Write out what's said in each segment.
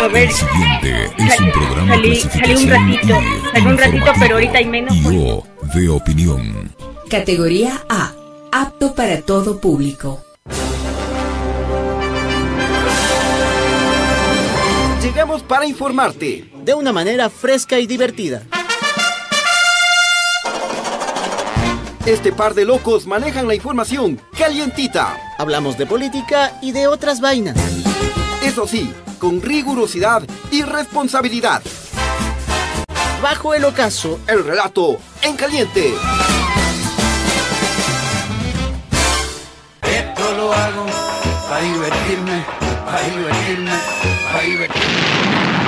A ver. El siguiente es un programa salí- de salí un clasificación ratito, salí un ratito, pero ahorita hay menos, y pues. O de opinión. Categoría A. Apto para todo público. Llegamos para informarte. de una manera fresca y divertida. Este par de locos manejan la información calientita. Hablamos de política y de otras vainas. Eso sí, con rigurosidad y responsabilidad. Bajo el ocaso, El relato en caliente. Esto lo hago divertirme, divertirme, divertirme.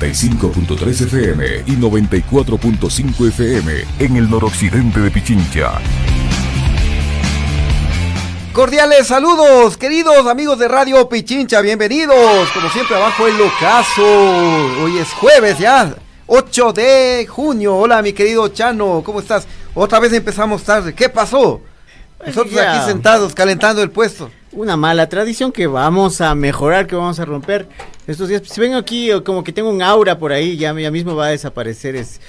.3 FM y 94.5 FM en el noroccidente de Pichincha. Cordiales saludos, queridos amigos de Radio Pichincha, bienvenidos. Como siempre, abajo el ocaso. Hoy es jueves ya, 8 de junio. Hola, mi querido Chano, ¿cómo estás? Otra vez empezamos tarde. ¿Qué pasó? Nosotros Ya. aquí sentados, calentando el puesto. Una mala tradición que vamos a mejorar, que vamos a romper estos días. Si vengo aquí, como que tengo un aura por ahí, ya, ya mismo va a desaparecer. Es,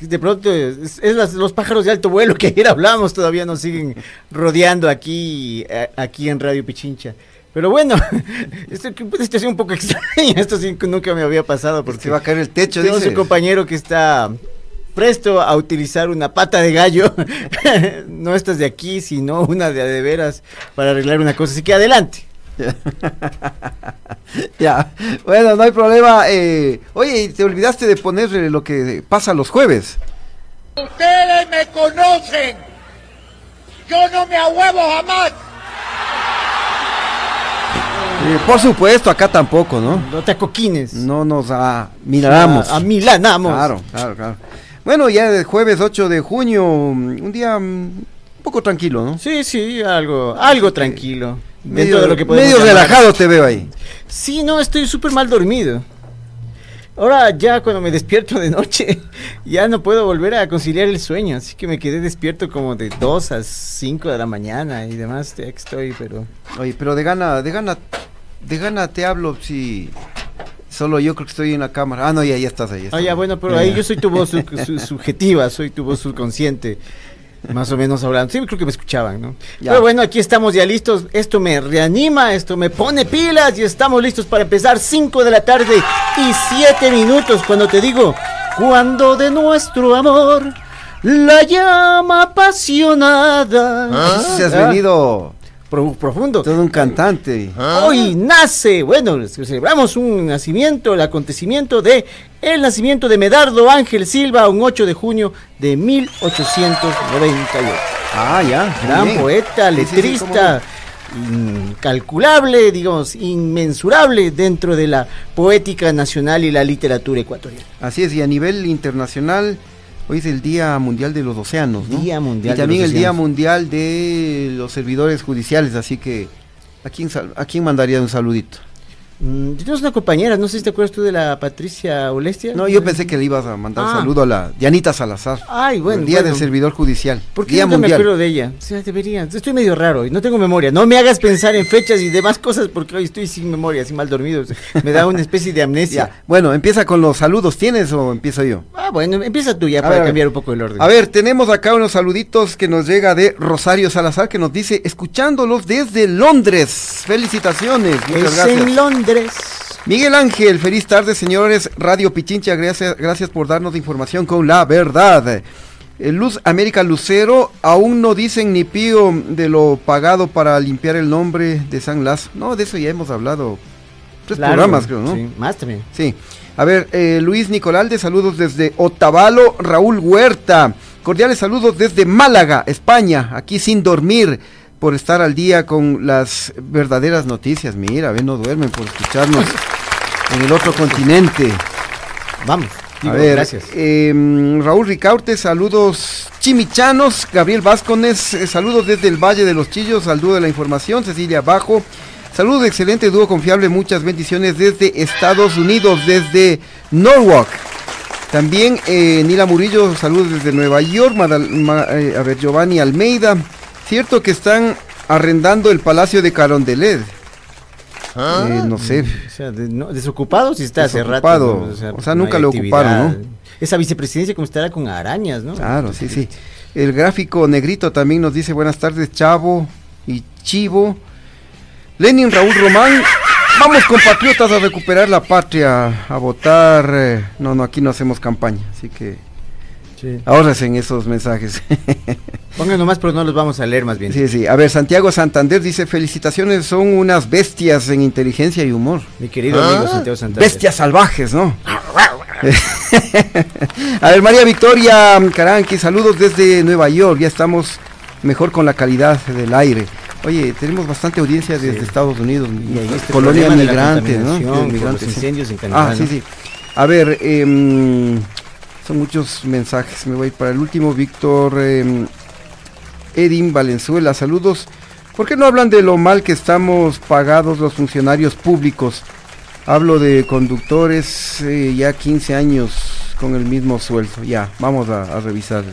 de pronto, es, es las- los pájaros de alto vuelo que ayer hablamos, todavía nos siguen rodeando aquí, eh, aquí en Radio Pichincha. Pero bueno, esto, esta situación un poco extraña, esto sí nunca me había pasado. Porque Se va a caer el techo, tenemos dice. un compañero que está presto a utilizar una pata de gallo, no estas de aquí, sino una de de veras para arreglar una cosa. Así que adelante. Ya, bueno, no hay problema. eh, oye, te olvidaste de poner eh, lo que pasa los jueves. Ustedes me conocen. Yo no me ahuevo jamás. Eh, por supuesto, acá tampoco, ¿no? No te acoquines. No nos admiramos. A, a milanamos. Claro, claro, claro. Bueno, ya el jueves 8 de junio, mm, un día mm, un poco tranquilo, ¿no? Sí, sí, algo, algo tranquilo. Medio, dentro de lo que medio relajado te veo ahí. Sí, no, estoy súper mal dormido. Ahora ya cuando me despierto de noche, ya no puedo volver a conciliar el sueño, así que me quedé despierto como de 2 a 5 de la mañana y demás, ya que estoy, pero... Oye, pero de gana, de gana, de gana te hablo si solo yo creo que estoy en la cámara. Ah, no, ya, ya estás ahí. Ah, ya, bueno, pero ahí yo soy tu voz su- su- subjetiva, soy tu voz subconsciente. Más o menos hablando. Sí, creo que me escuchaban, ¿no? Ya. Pero bueno, aquí estamos ya listos. Esto me reanima, esto me pone pilas y estamos listos para empezar 5 de la tarde y 7 minutos. Cuando te digo, cuando de nuestro amor la llama apasionada. Si has Ah, venido profundo. todo un cantante. Hoy nace, bueno, celebramos un nacimiento, el acontecimiento de el nacimiento de Medardo Ángel Silva, un 8 de junio de 1898. Ah, ya. Gran poeta, Sí, sí, sí, letrista, incalculable, digamos, inmensurable dentro de la poética nacional y la literatura ecuatoriana. Así es, y a nivel internacional, hoy es el Día Mundial de los Océanos, ¿no? Día Mundial Y de también los el Día. Mundial de los Servidores Judiciales, así que ¿a quién, sal- a quién mandaría un saludito? Mm, Tenemos una compañera, no sé si te acuerdas tú de la Patricia Olestia. No, yo pensé que le ibas a mandar Ah. saludo a la Dianita Salazar. Ay, bueno, el Día bueno. del Servidor Judicial. ¿Por qué Día nunca me acuerdo de ella? O sea, debería. Estoy medio raro y no tengo memoria. No me hagas pensar en fechas y demás cosas porque hoy estoy sin memoria, así mal dormido. Me da una especie de amnesia. Ya, Bueno, empieza con los saludos. ¿Tienes o empiezo yo? Ah, bueno, empieza tú ya A para ver. cambiar un poco el orden. A ver, tenemos acá unos saluditos que nos llega de Rosario Salazar que nos dice, escuchándolos desde Londres. Felicitaciones. Muchas es gracias. en Londres. Miguel Ángel, feliz tarde, señores. Radio Pichincha, gracias, gracias por darnos información con la verdad. Eh, Luz América Lucero, aún no dicen ni pío de lo pagado para limpiar el nombre de San Las. No, de eso ya hemos hablado. Tres Claro, programas, creo, ¿no? Sí, más también. Sí. A ver, eh, Luis Nicolalde, saludos desde Otavalo, Raúl Huerta. Cordiales saludos desde Málaga, España, aquí sin dormir por estar al día con las verdaderas noticias. Mira, ven, no duermen por escucharnos en el otro continente. Vamos. A ver, gracias. em, Raúl Ricaurte, saludos chimichanos. Gabriel Vázquez, eh, saludos desde el Valle de los Chillos, al dúo de la información. Cecilia Bajo, saludos, excelente dúo confiable. Muchas bendiciones desde Estados Unidos, desde Norwalk. También eh, Nila Murillo, saludos desde Nueva York. Madal- ma- eh, a ver, Giovanni Almeida. Cierto que están arrendando el Palacio de Carondelet. Eh, no sé. O sea, de- no, desocupado si está hace rato. Desocupado. ¿no? O sea, no nunca lo ocuparon, Esa vicepresidencia como estará con arañas, ¿no? Claro, sí, sí. El gráfico negrito también nos dice buenas tardes, Chavo y Chivo. Lenin Raúl Román, vamos compatriotas a recuperar la patria, a votar. eh, no, no, aquí no hacemos campaña, así que Sí. ahórrense en esos mensajes. Pongan nomás, pero no los vamos a leer más bien. sí, sí. A ver, Santiago Santander dice felicitaciones, son unas bestias en inteligencia y humor. Mi querido amigo Santiago Santana. Bestias salvajes, ¿no? A ver, María Victoria Caranqui, saludos desde Nueva York. Ya estamos mejor con la calidad del aire. Oye, tenemos bastante audiencia desde Sí. Estados Unidos, Y ahí este colonia migrante, ¿no? migrantes, los sí. incendios en Canadá, Ah, sí, sí. A ver, em, son muchos mensajes. Me voy a ir para el último. Víctor em, Edin Valenzuela, saludos. ¿Por qué no hablan de lo mal que estamos pagados los funcionarios públicos? Hablo de conductores eh, ya 15 años con el mismo sueldo. Ya, vamos a, a revisar.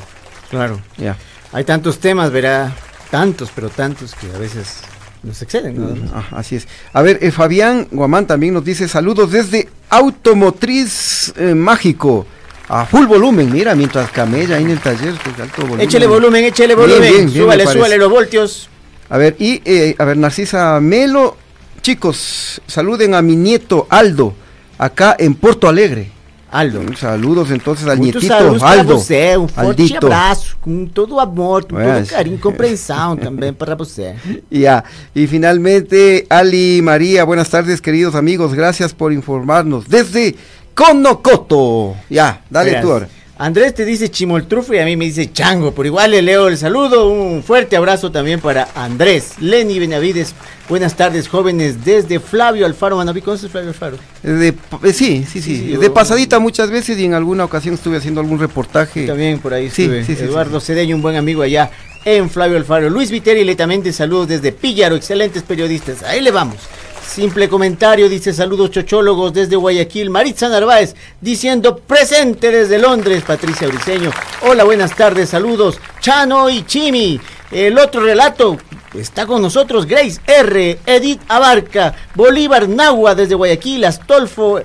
Claro. Ya. Hay tantos temas, verá. Tantos, pero tantos que a veces nos exceden. ¿no? Ah, así es. A ver, eh, Fabián Guamán también nos dice saludos desde Automotriz eh, Mágico. A full volumen, mira, mientras camella ahí en el taller, pues, alto volumen. Échele volumen, échele volumen. bien, bien, súbale, súbale los voltios. A ver, y eh, a ver, Narcisa Melo, chicos, saluden a mi nieto Aldo, acá en Porto Alegre. Aldo. Saludos entonces al Muitos nietito Aldo. você, um forte Aldito. abraço, com todo amor, com Pues. todo carinho e compreensão também para você. Ya, y finalmente Ali María, buenas tardes queridos amigos, gracias por informarnos desde Conocoto. Ya, dale Verás, tú ahora. Andrés te dice chimoltrufo y a mí me dice chango, por igual le leo el saludo, un fuerte abrazo también para Andrés, Lenny Benavides, buenas tardes jóvenes desde Flavio Alfaro, Manaví, ¿conoces Flavio Alfaro? Eh, de- eh, sí, sí, sí, Sí, de pasadita muchas veces y en alguna ocasión estuve haciendo algún reportaje. También por ahí Sí, estuve. sí, sí, Eduardo Cedeño, un buen amigo allá en Flavio Alfaro. Luis Viteri le también te saludos desde Píllaro, excelentes periodistas. Ahí le vamos. Simple comentario, dice saludos chochólogos desde Guayaquil. Maritza Narváez diciendo presente desde Londres. Patricia Briceño. Hola, buenas tardes, saludos. Chano y Chimi. El otro relato está con nosotros Grace R, Edith Abarca, Bolívar Nagua desde Guayaquil, Astolfo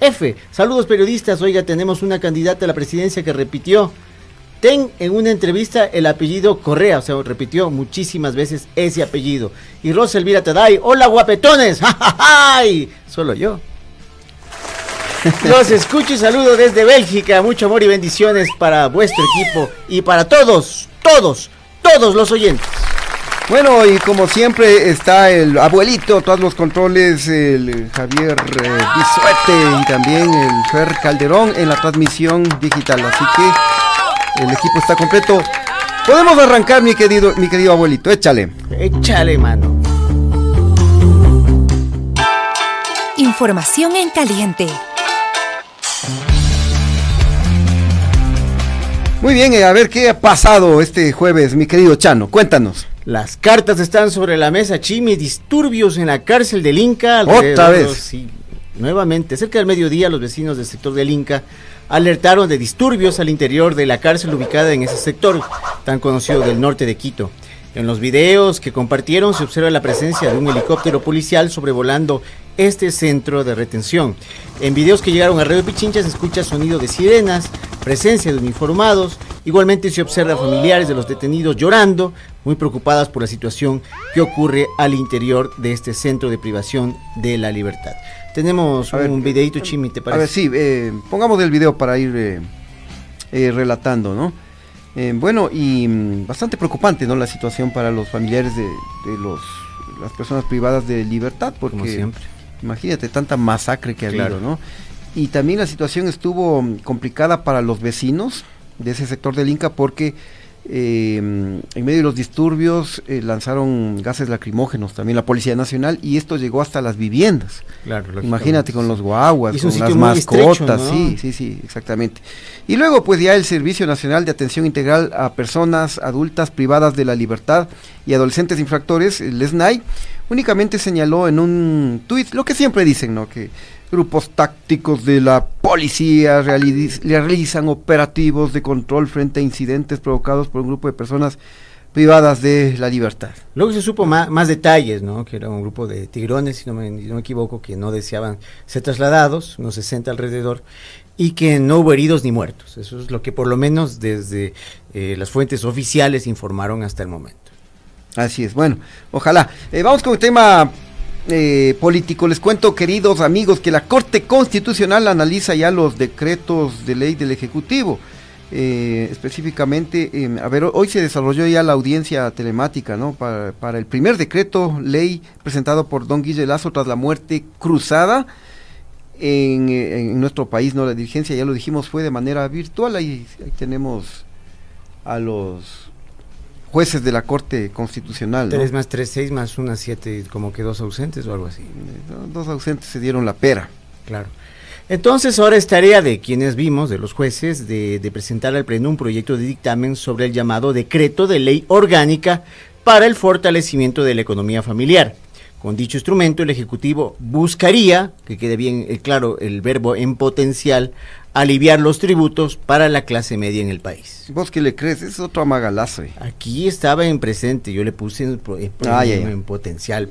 F. Saludos periodistas. Oiga, tenemos una candidata a la presidencia que repitió Ten en una entrevista el apellido Correa, o sea, repitió muchísimas veces ese apellido. Y Rosa Elvira Taday, hola guapetones, ¡Ja, ja, ja! solo yo. Los escucho y saludo desde Bélgica, mucho amor y bendiciones para vuestro equipo y para todos, todos, todos los oyentes. Bueno, y como siempre está el abuelito, todos los controles, el Javier eh, Bisuete y también el Fer Calderón en la transmisión digital. Así que el equipo está completo. Podemos arrancar, mi querido, mi querido abuelito, échale. Échale mano. Información en caliente. Muy bien, eh, a ver qué ha pasado este jueves, mi querido Chano, cuéntanos. Las cartas están sobre la mesa, Chimi, disturbios en la cárcel del Inca. Otra vez. Sí, nuevamente, cerca del mediodía, los vecinos del sector del Inca alertaron de disturbios al interior de la cárcel ubicada en ese sector, tan conocido del norte de Quito. En los videos que compartieron se observa la presencia de un helicóptero policial sobrevolando este centro de retención. En videos que llegaron a Radio Pichincha se escucha sonido de sirenas, presencia de uniformados, igualmente se observa familiares de los detenidos llorando, muy preocupadas por la situación que ocurre al interior de este centro de privación de la libertad. Tenemos A ver, un videito chimi, ¿te A parece? ver, sí, eh, pongamos el video para ir eh, eh, relatando, ¿no? Eh, bueno, y mm, bastante preocupante, ¿no? La situación para los familiares de, de los, las personas privadas de libertad, porque Como siempre. imagínate tanta masacre que ha Claro. habido, ¿no? y también la situación estuvo mm, complicada para los vecinos de ese sector del Inca porque eh, en medio de los disturbios eh, lanzaron gases lacrimógenos también la Policía Nacional y esto llegó hasta las viviendas. Claro, Imagínate con los guaguas, con las mascotas, estrecho, ¿no? sí, sí, sí, exactamente. Y luego pues ya el Servicio Nacional de Atención Integral a Personas Adultas Privadas de la Libertad y Adolescentes Infractores, el SNAI, únicamente señaló en un tuit lo que siempre dicen, ¿no? Que grupos tácticos de la policía realiz- realizan operativos de control frente a incidentes provocados por un grupo de personas privadas de la libertad. Luego se supo más, detalles, ¿no? Que era un grupo de tigrones, si no me, si no me equivoco, que no deseaban ser trasladados, unos 60 alrededor, y que no hubo heridos ni muertos. Eso es lo que por lo menos desde eh, las fuentes oficiales informaron hasta el momento. Así es, bueno, ojalá. Eh, vamos con el tema eh, político. Les cuento, queridos amigos, que la Corte Constitucional analiza ya los decretos de ley del Ejecutivo. Eh, específicamente, eh, a ver, hoy se desarrolló ya la audiencia telemática, ¿no? Para, el primer decreto ley presentado por don Guille Lazo tras la muerte cruzada en, en nuestro país, ¿no? La dirigencia, ya lo dijimos, fue de manera virtual. Ahí, ahí tenemos a los jueces de la Corte Constitucional. ¿no? 3 más 3, 6 más 1, 7, como que dos ausentes o algo así. Eh, Dos ausentes se dieron la pera. Claro. Entonces ahora es tarea de quienes vimos, de los jueces, de, de presentar al Pleno un proyecto de dictamen sobre el llamado decreto de ley orgánica para el fortalecimiento de la economía familiar. Con dicho instrumento, el Ejecutivo buscaría, que quede bien eh, claro el verbo en potencial, aliviar los tributos para la clase media en el país. ¿Vos qué le crees? Es otro amagalazo. eh. Aquí estaba en presente, yo le puse en, pro- en- Ah, ya, ya. en potencial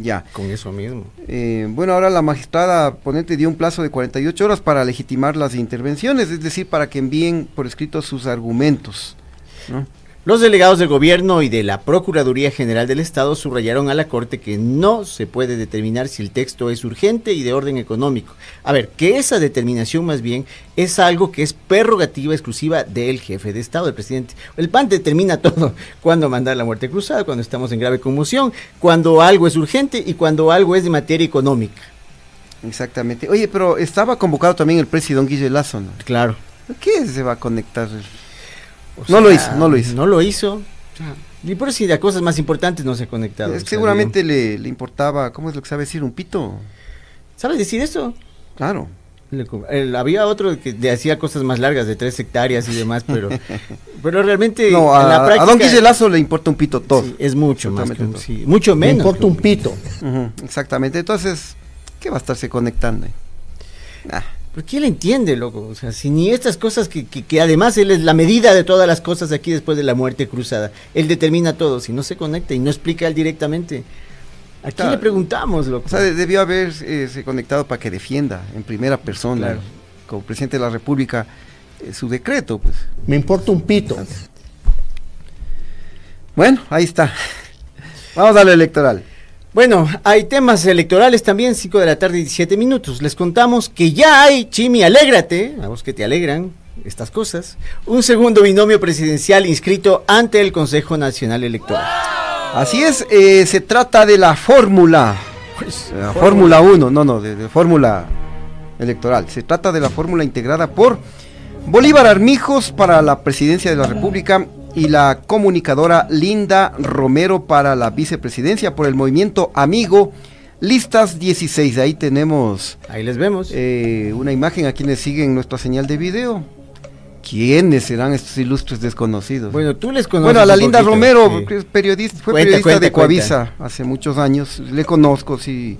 Ya. con eso mismo. Eh, bueno, ahora la magistrada ponente dio un plazo de 48 horas para legitimar las intervenciones, es decir, para que envíen por escrito sus argumentos. ¿no? Los delegados del gobierno y de la Procuraduría General del Estado subrayaron a la Corte que no se puede determinar si el texto es urgente y de orden económico. A ver, que esa determinación más bien es algo que es prerrogativa exclusiva del jefe de Estado, del presidente. El PAN determina todo, cuando mandar la muerte cruzada, cuando estamos en grave conmoción, cuando algo es urgente y cuando algo es de materia económica. Exactamente. Oye, pero estaba convocado también el presidente Guille Lazo, ¿no? Claro. ¿Qué se va a conectar? O No lo hizo, no lo hizo. No lo hizo. Y por si de cosas más importantes no se ha conectado. Es que seguramente le, le importaba, ¿cómo es lo que sabe decir? Un pito. ¿Sabes decir eso? Claro. Le el- había otro que le hacía cosas más largas de tres hectáreas y demás, pero, pero realmente No, en a, don Guille Lazo le importa un pito todo. sí, es mucho más, que Absolutamente un- todo. sí, mucho Me menos. importa que un pito. Exactamente. Entonces, ¿qué va a estarse conectando? ahí? ¿Por qué él entiende, loco? O sea, si ni estas cosas que, que, que además él es la medida de todas las cosas aquí después de la muerte cruzada, él determina todo, si no se conecta y no explica él directamente. ¿A quién Claro. le preguntamos, loco? o sea, de- debió haberse conectado para que defienda en primera persona, Claro. como presidente de la República, eh, su decreto, pues. Me importa un pito. Bueno, ahí está. Vamos a lo electoral. Bueno, hay temas electorales también, 5 de la tarde y 17 minutos. Les contamos que ya hay, Chimi, alégrate, a vos que te alegran estas cosas, un segundo binomio presidencial inscrito ante el Consejo Nacional Electoral. Así es, eh, se trata de la fórmula. La Fórmula 1, no, no, de, de fórmula electoral. Se trata de la fórmula integrada por Bolívar Armijos para la presidencia de la República y la comunicadora Linda Romero para la vicepresidencia por el movimiento Amigo. Listas 16, ahí tenemos Ahí les vemos. eh, una imagen a quienes siguen nuestra señal de video. ¿Quiénes serán estos ilustres desconocidos? bueno, tú les conoces. Bueno, a la Linda poquito, Romero, sí. periodista, fue Cuenta, periodista cuenta, de Coavisa hace muchos años, le conozco, sí,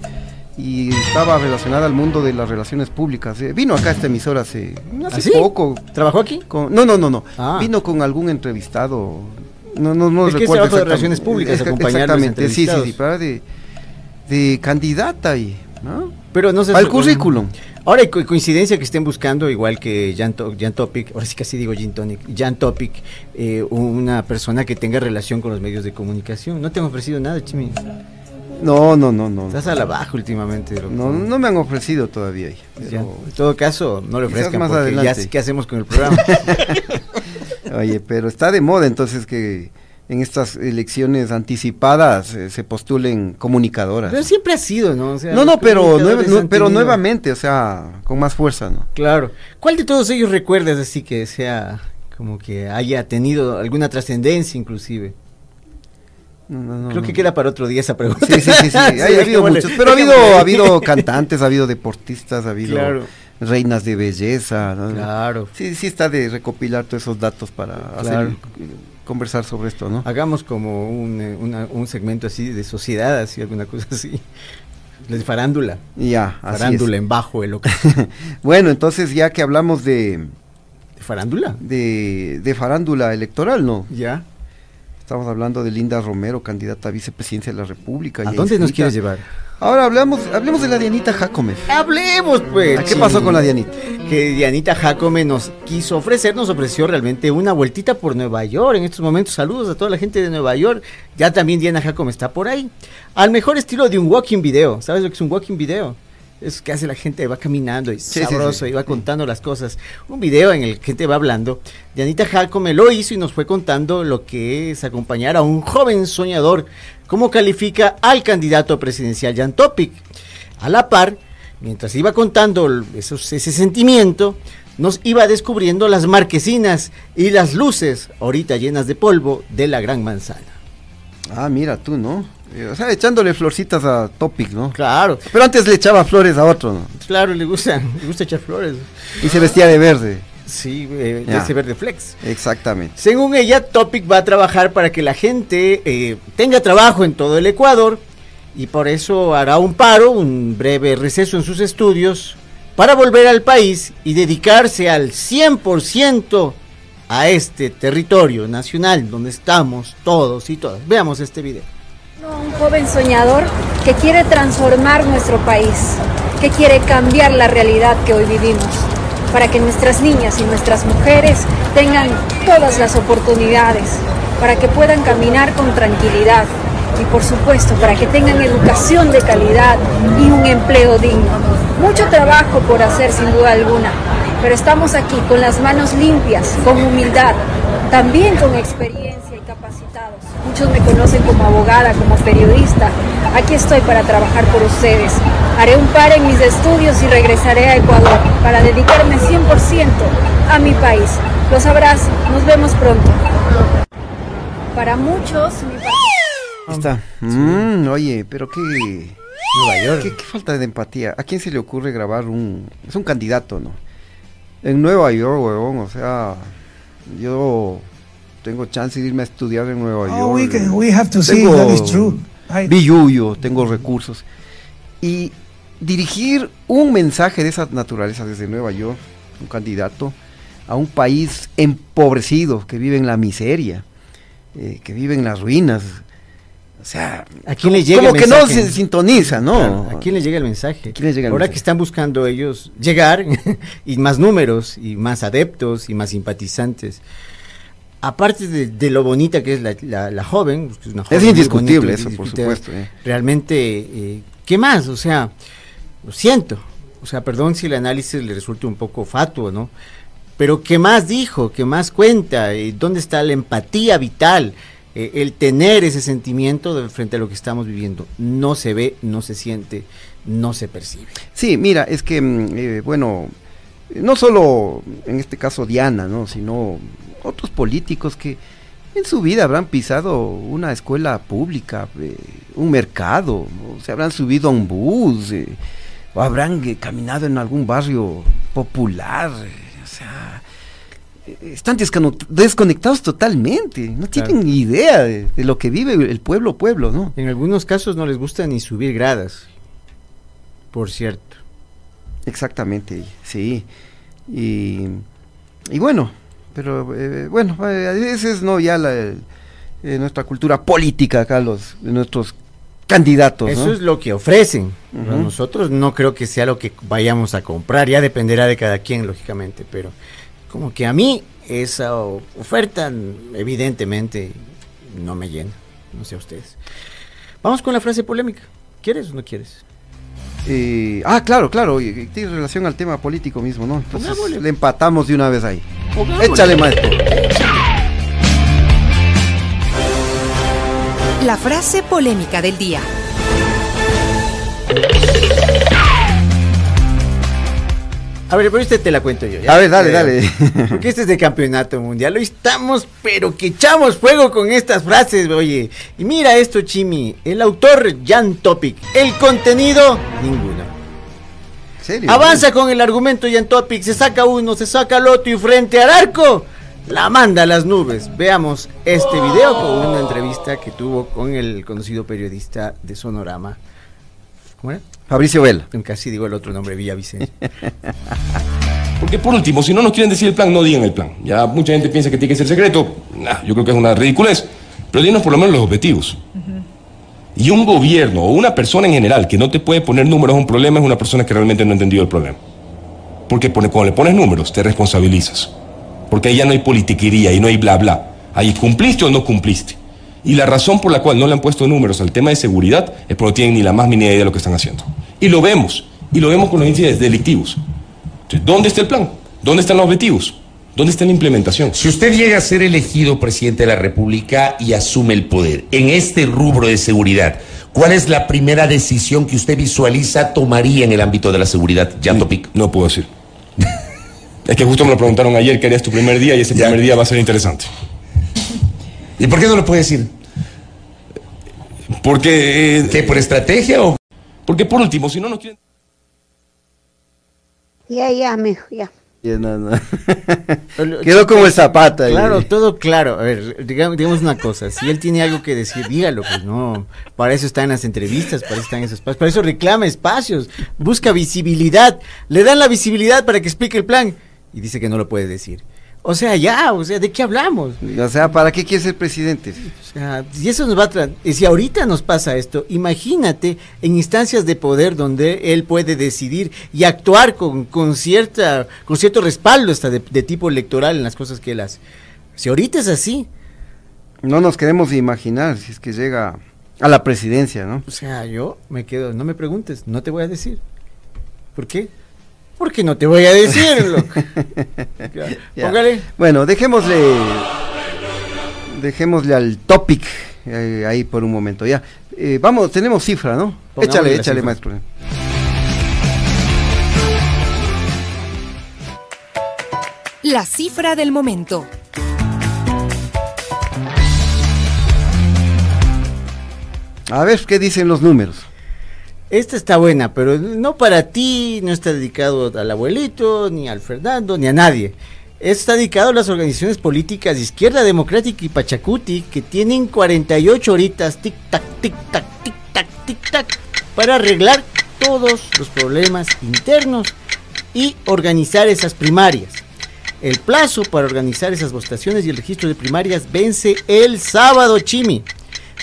y estaba relacionada al mundo de las relaciones públicas. eh, Vino acá a esta emisora hace, hace ¿Ah, sí? poco. ¿Trabajó aquí? con- no, no, no, no. Ah. Vino con algún entrevistado. No, no, no Es que es recuerdo de relaciones públicas, Es Exactamente, sí, sí, sí, para de, de candidata y, ¿no? Pero no sé. El currículum. Ahora hay co- coincidencia que estén buscando, igual que Jan, Jan Topic, ahora sí casi digo Gin Tonic, Jan Topic, eh, una persona que tenga relación con los medios de comunicación. No te han ofrecido nada, Chimi. No, no, no, no. Estás a la baja últimamente. loco. No, no me han ofrecido todavía. Ya, pero- En todo caso, no le ofrezcan más porque ya adelante. sé qué hacemos con el programa. Oye, pero está de moda entonces que en estas elecciones anticipadas eh, se postulen comunicadoras. Pero siempre ha sido, ¿no? O sea, no, no, pero, han pero nuevamente, o sea, con más fuerza, ¿no? Claro. ¿Cuál de todos ellos recuerdas así que sea como que haya tenido alguna trascendencia inclusive? No, no, no, Creo que queda para otro día esa pregunta. Sí, sí, sí, sí. Hay- ha habido muchos, pero ha habido, ha habido cantantes, ha habido deportistas, ha habido Claro. reinas de belleza. ¿no? Claro. Sí, sí está de recopilar todos esos datos para Claro. conversar sobre esto, ¿no? Hagamos como un, eh, una- un segmento así de sociedad, así, alguna cosa así. De farándula. Ya, así farándula es. en bajo el ocaso. Bueno, entonces ya que hablamos de, ¿De farándula? de, de farándula electoral, ¿no? Ya. Estamos hablando de Linda Romero, candidata a vicepresidencia de la República. ¿A dónde nos quieres llevar? Ahora hablamos, hablemos de la Dianita Jacome. Hablemos, pues. ¿Qué pasó con la Dianita? Que Dianita Jacome nos quiso ofrecer, nos ofreció realmente una vueltita por Nueva York. En estos momentos, saludos a toda la gente de Nueva York. Ya también Diana Jacome está por ahí. Al mejor estilo de un walking video. ¿Sabes lo que es un walking video? Es que hace la gente, va caminando y Sí, sabroso sí. y va contando las cosas. Un video en el que gente va hablando. Dianita Jacome lo hizo y nos fue contando lo que es acompañar a un joven soñador. Cómo califica al candidato presidencial Jan Topic. A la par, mientras iba contando esos- ese sentimiento, nos iba descubriendo las marquesinas y las luces, ahorita llenas de polvo, de la gran manzana. Ah, mira tú, ¿no? Eh, O sea, echándole florcitas a Topic, ¿no? Claro, Pero antes le echaba flores a otro, ¿no? claro, le gusta, le gusta echar flores. Y se vestía de verde. Sí, eh, ese verde flex. Exactamente. Según ella, Topic va a trabajar para que la gente eh, tenga trabajo en todo el Ecuador y por eso hará un paro, un breve receso en sus estudios para volver al país y dedicarse al 100% a este territorio nacional donde estamos todos y todas. Veamos este video. Un joven soñador que quiere transformar nuestro país, que quiere cambiar la realidad que hoy vivimos, para que nuestras niñas y nuestras mujeres tengan todas las oportunidades, para que puedan caminar con tranquilidad y por supuesto para que tengan educación de calidad y un empleo digno. Mucho trabajo por hacer sin duda alguna, pero estamos aquí con las manos limpias, con humildad, también con experiencia. Muchos me conocen como abogada, como periodista. Aquí estoy para trabajar por ustedes. Haré un par en mis estudios y regresaré a Ecuador para dedicarme 100% a mi país. Los abrazo. Nos vemos pronto. Para muchos, mi país... Ahí está. Mm, oye, pero qué, Nueva York. qué, qué falta de empatía. ¿A quién se le ocurre grabar un... Es un candidato, ¿no? En Nueva York, huevón, o sea... Yo tengo chance de irme a estudiar en Nueva York. Oh, we, can, we have to see Tengo that is true. I, billuyo, tengo recursos. Y dirigir un mensaje de esa naturaleza desde Nueva York, un candidato, a un país empobrecido, que vive en la miseria, eh, que vive en las ruinas. O sea, ¿A quién le llega como el que no se sintoniza, ¿no? Claro, ¿A quién le llega el mensaje? ¿A quién le llega el Ahora mensaje? que están buscando ellos llegar y más números y más adeptos y más simpatizantes. Aparte de, de lo bonita que es la, la- la joven, que es una joven muy indiscutible bonita, eso, por supuesto, eh. Realmente, eh, ¿qué más? O sea, lo siento. O sea, perdón si el análisis le resulta un poco fatuo, ¿no? Pero ¿qué más dijo? ¿Qué más cuenta? Eh, ¿Dónde está la empatía vital? Eh, el tener ese sentimiento de frente a lo que estamos viviendo. No se ve, no se siente, no se percibe. Sí, mira, es que, mm, eh, bueno, no solo en este caso Diana, ¿no? Sino otros políticos que en su vida habrán pisado una escuela pública, eh, un mercado, ¿no? se habrán subido a un bus, eh, o habrán eh, caminado en algún barrio popular, o sea, están desconectados totalmente, no Claro. tienen idea de, de lo que vive el pueblo, pueblo, ¿no? En algunos casos no les gusta ni subir gradas, por cierto. Exactamente, sí. Y, y bueno, pero eh, bueno, eh, a veces no ya la, eh, nuestra cultura política acá, los, de nuestros candidatos. Eso ¿no? es lo que ofrecen. Nosotros no creo que sea lo que vayamos a comprar, ya dependerá de cada quien, lógicamente, pero como que a mí esa oferta evidentemente no me llena, no sé a ustedes. Vamos con la frase polémica. ¿Quieres o no quieres? Eh, ah, claro, claro, y- tiene relación al tema político mismo, ¿no? Entonces Pongámosle. le empatamos de una vez ahí. Échale, maestro. La frase polémica del día. A ver, pero este te la cuento yo. ¿ya? A ver, dale, Eh, dale. Porque este es de campeonato mundial. Hoy estamos, pero que echamos fuego con estas frases, oye. Y mira esto, Chimi. El autor, Jan Topic. El contenido, ninguno. ¿En serio? Avanza con el argumento Jan Topic. Se saca uno, se saca el otro y frente al arco. La manda a las nubes. Veamos este video con una entrevista que tuvo con el conocido periodista de Sonorama. ¿Cómo era? Fabricio Vela. Casi digo el otro nombre, Villavicencio. Porque por último, si no nos quieren decir el plan, no digan el plan. Ya mucha gente piensa que tiene que ser secreto. Nah, yo creo que es una ridiculez. Pero dinos por lo menos los objetivos. Y un gobierno o una persona en general que no te puede poner números a un problema es una persona que realmente no ha entendido el problema. Porque pone- cuando le pones números, te responsabilizas. Porque ahí ya no hay politiquería y no hay bla bla. Ahí cumpliste o no cumpliste. Y la razón por la cual no le han puesto números al tema de seguridad es porque no tienen ni la más mínima idea de lo que están haciendo. Y lo vemos. Y lo vemos con los índices delictivos. Entonces, ¿dónde está el plan? ¿Dónde están los objetivos? ¿Dónde está la implementación? Si usted llega a ser elegido presidente de la República y asume el poder en este rubro de seguridad, ¿cuál es la primera decisión que usted visualiza tomaría en el ámbito de la seguridad, Jan Topic? No puedo decir. Es que justo me lo preguntaron ayer qué harías tu primer día y ese Ya. primer día va a ser interesante. ¿Y por qué no lo puede decir? Porque. eh, ¿Qué, por estrategia o...? Porque por último, si no nos quieren. Ya, ya, mijo, ya. No, no. Quedó como el zapata. ahí. Claro, todo claro. A ver, digamos, digamos una cosa. Si él tiene algo que decir, dígalo. Pues no. Para eso está en las entrevistas, para eso está en esos espacios. Para eso reclama espacios. Busca visibilidad. Le dan la visibilidad para que explique el plan. Y dice que no lo puede decir. O sea, ya, o sea, ¿de qué hablamos? O sea, ¿para qué quiere ser presidente? O sea, si eso nos va a si ahorita nos pasa esto, imagínate en instancias de poder donde él puede decidir y actuar con, con cierta, con cierto respaldo hasta de, de tipo electoral en las cosas que él hace. Si ahorita es así, No nos queremos imaginar si es que llega a la presidencia, ¿no? o sea, yo me quedo, no me preguntes, no te voy a decir. ¿Por qué? Porque no te voy a decir, loco. Ya, Ya. Póngale. Bueno, dejémosle. Dejémosle al topic eh, ahí por un momento. Ya. Eh, vamos, tenemos cifra, ¿no? Pongámosle échale, échale, cifra. maestro. La cifra del momento. A ver qué dicen los números. Esta está buena, pero no para ti, no está dedicado al abuelito, ni al Fernando, ni a nadie. Está dedicado a las organizaciones políticas de Izquierda Democrática y Pachacuti, que tienen 48 horitas, tic-tac, tic-tac, tic-tac, tic-tac, para arreglar todos los problemas internos y organizar esas primarias. El plazo para organizar esas votaciones y el registro de primarias vence el sábado, Chimi.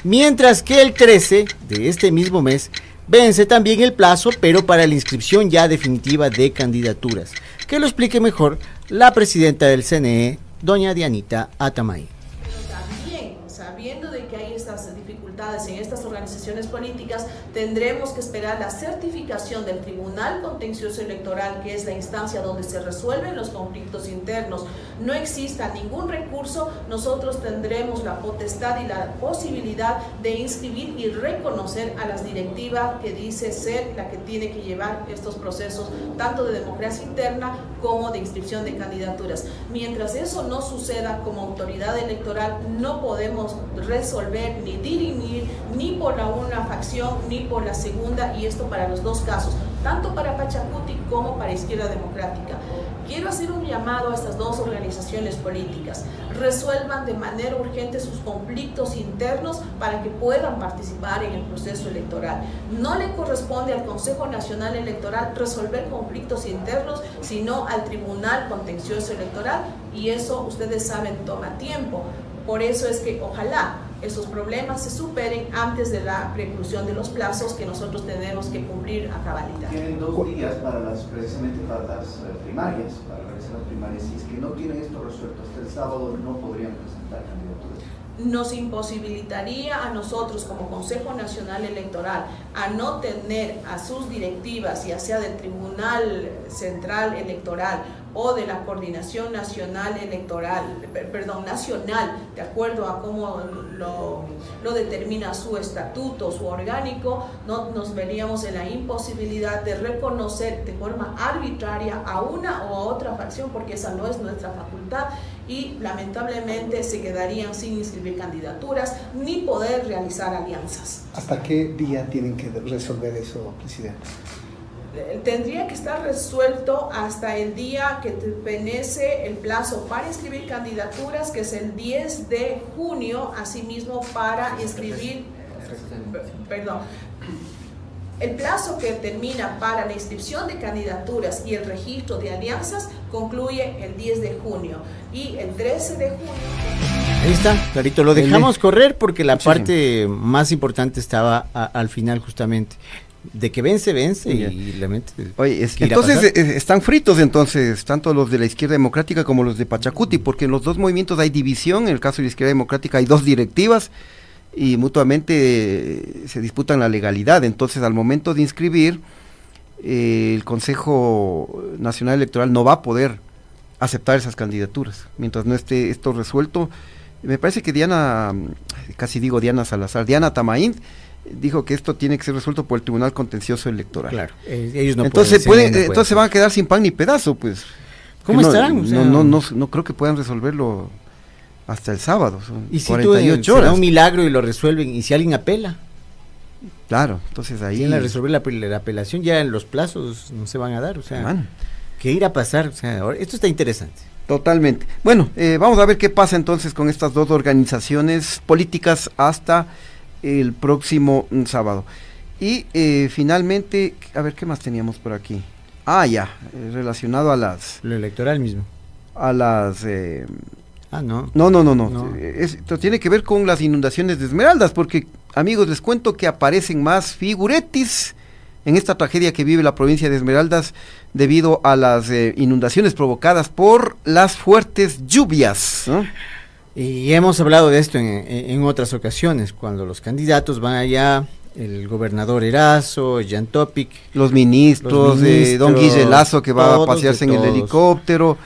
Mientras que el 13 de este mismo mes vence también el plazo, pero para la inscripción ya definitiva de candidaturas. Que lo explique mejor la presidenta del CNE, doña Dianita Atamay. También, sabiendo de que hay estas dificultades en estas organizaciones políticas, tendremos que esperar la certificación del Tribunal Contencioso Electoral, que es la instancia donde se resuelven los conflictos internos. No exista ningún recurso, nosotros tendremos la potestad y la posibilidad de inscribir y reconocer a las directivas que dice ser la que tiene que llevar estos procesos, tanto de democracia interna como de inscripción de candidaturas. Mientras eso no suceda como autoridad electoral, no podemos resolver ni dirimir ni por una facción ni por la segunda, y esto para los dos casos, tanto para Pachacuti como para Izquierda Democrática. Quiero hacer un llamado a estas dos organizaciones políticas. Resuelvan de manera urgente sus conflictos internos para que puedan participar en el proceso electoral. No le corresponde al Consejo Nacional Electoral resolver conflictos internos, sino al Tribunal Contencioso Electoral y eso ustedes saben toma tiempo. Por eso es que ojalá esos problemas se superen antes de la preclusión de los plazos que nosotros tenemos que cumplir a cabalidad. Tienen dos días para las, precisamente para las eh, primarias, para realizar las primarias. Si es que no tienen esto resuelto hasta el sábado, no podrían presentar. Nos imposibilitaría a nosotros como Consejo Nacional Electoral a no tener a sus directivas, ya sea del Tribunal Central Electoral o de la Coordinación Nacional Electoral, perdón, nacional, de acuerdo a cómo lo, determina su estatuto, su orgánico, no nos veríamos en la imposibilidad de reconocer de forma arbitraria a una o a otra facción, porque esa no es nuestra facultad y lamentablemente se quedarían sin inscribir candidaturas ni poder realizar alianzas. ¿Hasta qué día tienen que resolver eso, presidente? Eh, tendría que estar resuelto hasta el día que penece el plazo para inscribir candidaturas, que es el 10 de junio, asimismo para inscribir, perdón, el plazo que termina para la inscripción de candidaturas y el registro de alianzas concluye el 10 de junio y el 13 de junio. Ahí está, clarito. Lo dejamos correr porque la parte más importante estaba al final justamente. De que vence, vence y, la mente. Oye, entonces eh, están fritos entonces, tanto los de la izquierda democrática como los de Pachacuti, porque en los dos movimientos hay división, en el caso de la izquierda democrática hay dos directivas y mutuamente eh, se disputan la legalidad. Entonces, al momento de inscribir, eh, el Consejo Nacional Electoral no va a poder aceptar esas candidaturas mientras no esté esto resuelto. Me parece que Diana, casi digo Diana Salazar, Diana Tamaín, dijo que esto tiene que ser resuelto por el Tribunal Contencioso Electoral. Claro, eh, ellos no entonces pueden, entonces se van a quedar sin pan ni pedazo, pues. ¿Cómo estarán? no, no, no, no creo que puedan resolverlo hasta el sábado. Son y si 48 tú, horas. un milagro y lo resuelven, y si alguien apela. Claro, entonces ahí. Si resolver la, apelación, ya en los plazos no se van a dar. O sea, ¿qué irá a pasar? O sea, esto está interesante. Totalmente. Bueno, eh, vamos a ver qué pasa entonces con estas dos organizaciones políticas hasta el próximo mm, sábado. Y eh, finalmente, a ver qué más teníamos por aquí. Ah, ya, eh, relacionado a las. Lo electoral mismo. A las. Ah, no. No, no, no, no. Esto tiene que ver con las inundaciones de Esmeraldas, porque, amigos, les cuento que aparecen más figuretis en esta tragedia que vive la provincia de Esmeraldas debido a las eh, inundaciones provocadas por las fuertes lluvias. Y hemos hablado de esto en, otras ocasiones, cuando los candidatos van allá, el gobernador Erazo, Jan Topic, los ministros, de don Guille Lazo que va a pasearse en el helicóptero.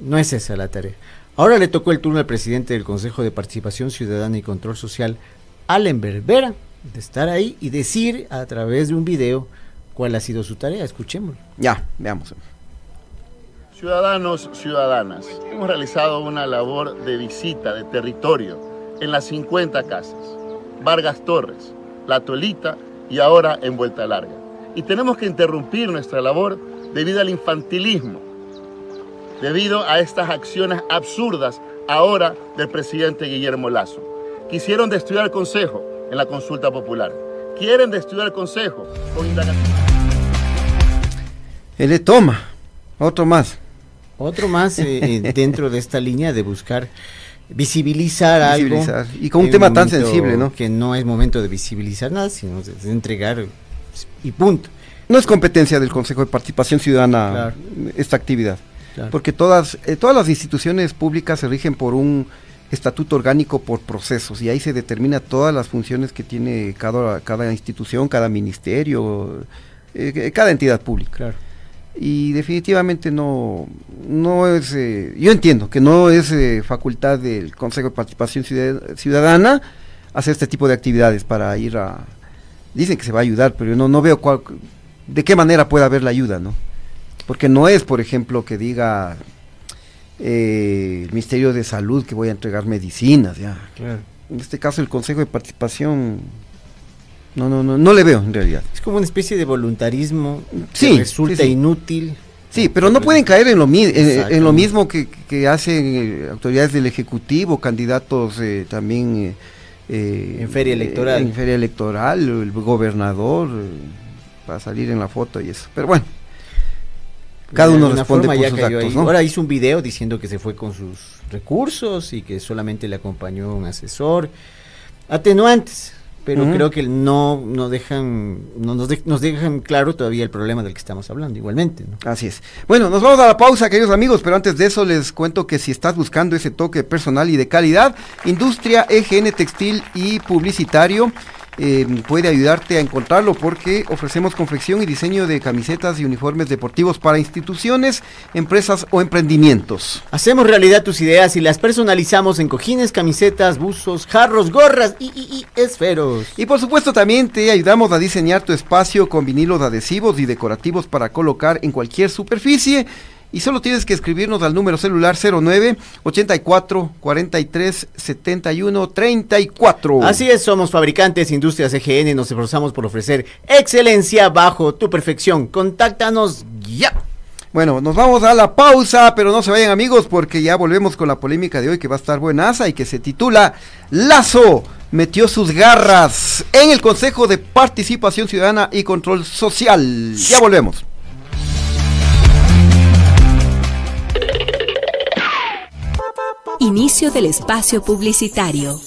No es esa la tarea. Ahora le tocó el turno al presidente del Consejo de Participación Ciudadana y Control Social, Allen Berbera, de estar ahí y decir a través de un video cuál ha sido su tarea. Escuchémoslo. Ya, veamos. Ciudadanos, ciudadanas, hemos realizado una labor de visita de territorio en las 50 casas, Vargas Torres, La Tolita y ahora en Vuelta Larga. Y tenemos que interrumpir nuestra labor debido al infantilismo debido a estas acciones absurdas ahora del presidente Guillermo Lazo. Quisieron destruir al Consejo en la consulta popular. Quieren destruir al Consejo con indagación. Él le toma, otro más. Otro más eh, dentro de esta línea de buscar visibilizar, algo. Y con un tema tan sensible, ¿no? Que no es momento de visibilizar nada, sino de, entregar y punto. No es competencia del Consejo de Participación Ciudadana esta actividad. Porque todas, eh, todas las instituciones públicas se rigen por un estatuto orgánico por procesos y ahí se determina todas las funciones que tiene cada, cada institución, cada ministerio, eh, eh, cada entidad pública. Y definitivamente no, no es, yo entiendo que no es facultad del Consejo de Participación Ciudadana hacer este tipo de actividades para ir a... Dicen que se va a ayudar, pero yo no, no veo cuál, de qué manera puede haber la ayuda, ¿no? Porque no es, por ejemplo, que diga eh, el Ministerio de Salud que voy a entregar medicinas, ya. En este caso el Consejo de Participación no, no, no, no le veo en realidad. Es como una especie de voluntarismo que resulta inútil. Sí, pero no pueden caer en lo, en, lo mismo que, hacen eh, autoridades del Ejecutivo, candidatos eh, también... en feria electoral. en feria electoral, el gobernador, para salir en la foto y eso. Pero bueno, cada uno responde por sus actos, Ahora hizo un video diciendo que se fue con sus recursos y que solamente le acompañó un asesor. Atenuantes, pero creo que no, no dejan, no nos, nos, dejan claro todavía el problema del que estamos hablando, igualmente. Así es. Bueno, nos vamos a la pausa, queridos amigos, pero antes de eso les cuento que si estás buscando ese toque personal y de calidad, Industria EGN Textil y Publicitario eh, puede ayudarte a encontrarlo porque ofrecemos confección y diseño de camisetas y uniformes deportivos para instituciones, empresas o emprendimientos. Hacemos realidad tus ideas y las personalizamos en cojines, camisetas, buzos, jarros, gorras y, y- y esferos. Y por supuesto también te ayudamos a diseñar tu espacio con vinilos adhesivos y decorativos para colocar en cualquier superficie. Y solo tienes que escribirnos al número celular 09 84 43 71 34. Así es, somos fabricantes Industrias EGN, nos esforzamos por ofrecer excelencia bajo tu perfección. Contáctanos ya. Bueno, nos vamos a la pausa, pero no se vayan amigos porque ya volvemos con la polémica de hoy que va a estar buenaza y que se titula Lazo metió sus garras en el Consejo de Participación Ciudadana y Control Social. Ya volvemos. Inicio del espacio publicitario.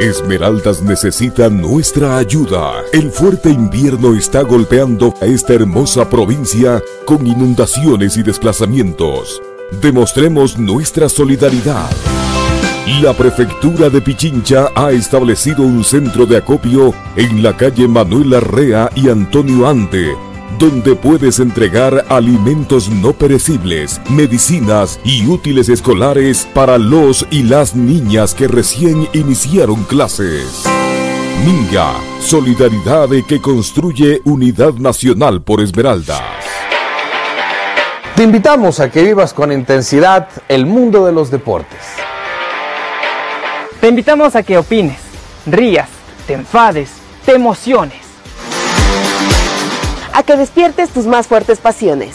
Esmeraldas necesita nuestra ayuda. El fuerte invierno está golpeando a esta hermosa provincia con inundaciones y desplazamientos. Demostremos nuestra solidaridad. La prefectura de Pichincha ha establecido un centro de acopio en la calle Manuel Arrea y Antonio Ante, donde puedes entregar alimentos no perecibles, medicinas y útiles escolares para los y las niñas que recién iniciaron clases. Minga, solidaridad que construye unidad nacional por Esmeraldas. Te invitamos a que vivas con intensidad el mundo de los deportes. Te invitamos a que opines, rías, te enfades, te emociones. A que despiertes tus más fuertes pasiones.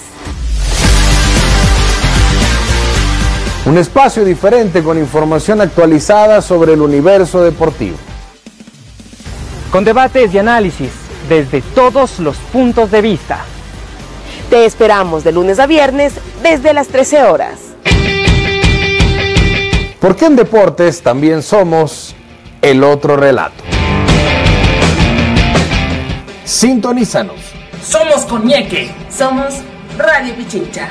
Un espacio diferente con información actualizada sobre el universo deportivo. Con debates y análisis desde todos los puntos de vista. Te esperamos de lunes a viernes desde las 13 horas. Porque en deportes también somos el otro relato. Sintonízanos. Somos Coñeque. Somos Radio Pichincha.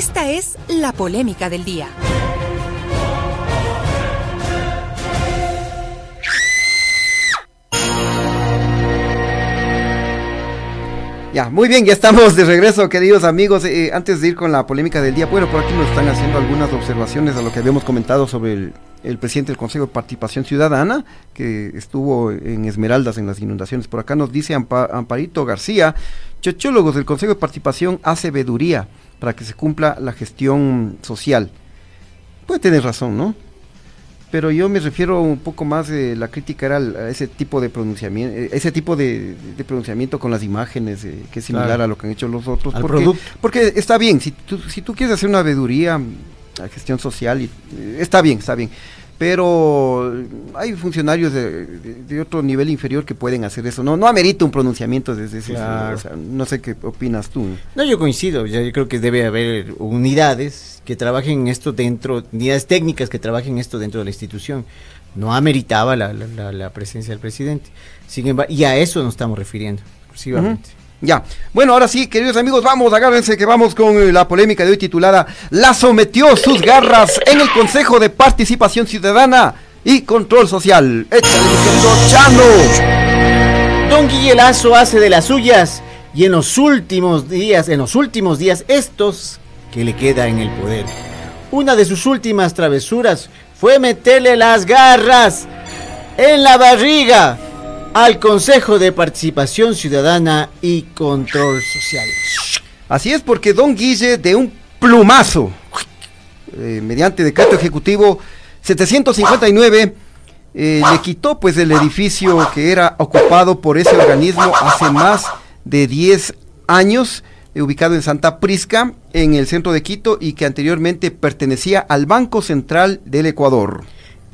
Esta es la polémica del día. Ya, muy bien, ya estamos de regreso, queridos amigos. Eh, antes de ir con la polémica del día, bueno, por aquí nos están haciendo algunas observaciones a lo que habíamos comentado sobre el, presidente del Consejo de Participación Ciudadana, que estuvo en Esmeraldas en las inundaciones. Por acá nos dice Ampa- Amparito García, chochólogos del Consejo de Participación hace veduría para que se cumpla la gestión social. Puede tener razón, ¿no? Pero yo me refiero un poco más, eh, la crítica era a ese tipo de pronunciamiento, eh, ese tipo de, de pronunciamiento con las imágenes, eh, que es similar Claro. a lo que han hecho los otros. Al porque, producto. porque está bien, si tú, si tú quieres hacer una veeduría, mm, gestión social, y, eh, está bien, está bien. Pero hay funcionarios de, de- de otro nivel inferior que pueden hacer eso. No, no amerita un pronunciamiento desde ese. Claro. o sea, no sé qué opinas tú. No, yo coincido. ya Yo creo que debe haber unidades que trabajen en esto dentro, unidades técnicas que trabajen esto dentro de la institución. No ameritaba la, la- la- la presencia del presidente. Sin embargo, y a eso nos estamos refiriendo, exclusivamente. Ya. Bueno, ahora sí, queridos amigos, vamos, agárrense que vamos con eh, la polémica de hoy titulada La sometió sus garras en el Consejo de Participación Ciudadana y Control Social. Échale, Chano. Don Guillelazo hace de las suyas y en los últimos días, en los últimos días, estos que le queda en el poder. Una de sus últimas travesuras fue meterle las garras en la barriga al Consejo de Participación Ciudadana y Control Social. Así es, porque Don Guille de un plumazo eh, mediante decreto ejecutivo 759, eh, le quitó pues el edificio que era ocupado por ese organismo hace más de 10 años, eh, ubicado en Santa Prisca, en el centro de Quito, y que anteriormente pertenecía al Banco Central del Ecuador.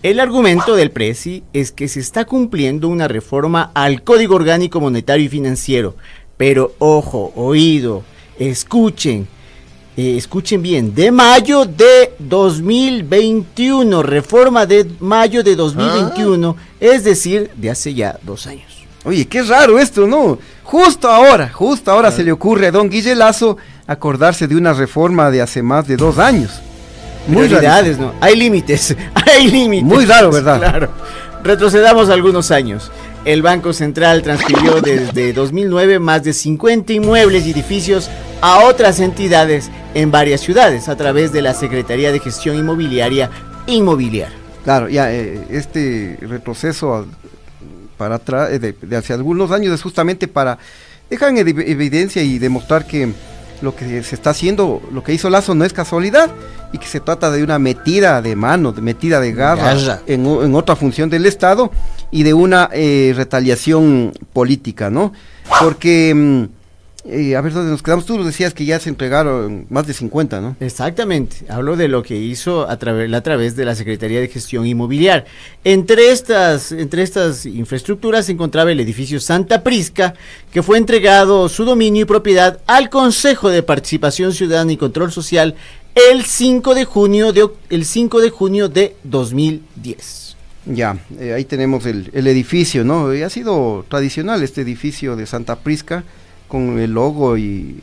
El argumento del Presi es que se está cumpliendo una reforma al Código Orgánico Monetario y Financiero. Pero ojo, oído, escuchen, eh, escuchen bien, de mayo de 2021, reforma de mayo de 2021, es decir, de hace ya dos años. Oye, qué raro esto, ¿no? Justo ahora, justo ahora se le ocurre a don Guille Lazo acordarse de una reforma de hace más de dos años. Muy ¿no? Hay límites, hay límites. Muy raro, ¿verdad? Claro. Retrocedamos algunos años. El Banco Central transfirió desde 2009 más de 50 inmuebles y edificios a otras entidades en varias ciudades a través de la Secretaría de Gestión Inmobiliaria Inmobiliar. Claro, ya eh, este retroceso para atrás eh, de, de, hace algunos años es justamente para dejar en evidencia y demostrar que lo que se está haciendo, lo que hizo Lazo no es casualidad y que se trata de una metida de mano, de metida de garra, en, en, otra función del Estado y de una eh, retaliación política, ¿no? Porque, mm, eh, a ver dónde nos quedamos, tú decías que ya se entregaron más de 50, ¿no? Exactamente, hablo de lo que hizo a, través a través de la Secretaría de Gestión Inmobiliar. Entre estas, entre estas infraestructuras se encontraba el edificio Santa Prisca, que fue entregado su dominio y propiedad al Consejo de Participación Ciudadana y Control Social el 5 de junio de, el 5 de, junio de 2010. Ya, eh, ahí tenemos el, el edificio, ¿no? Y ha sido tradicional este edificio de Santa Prisca con el logo y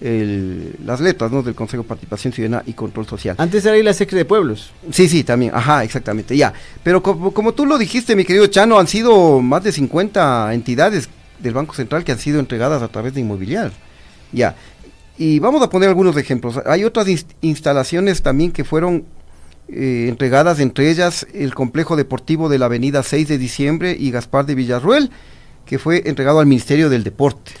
el, las letras ¿no? del Consejo de Participación Ciudadana y Control Social. Antes era ahí la Secre de Pueblos. Sí, sí, también, ajá, exactamente, ya. Pero como, como tú lo dijiste, mi querido Chano, han sido más de 50 entidades del Banco Central que han sido entregadas a través de inmobiliar. Ya. Y vamos a poner algunos ejemplos. Hay otras inst instalaciones también que fueron eh, entregadas, entre ellas el complejo deportivo de la avenida 6 de diciembre y Gaspar de Villarruel, que fue entregado al Ministerio del Deporte.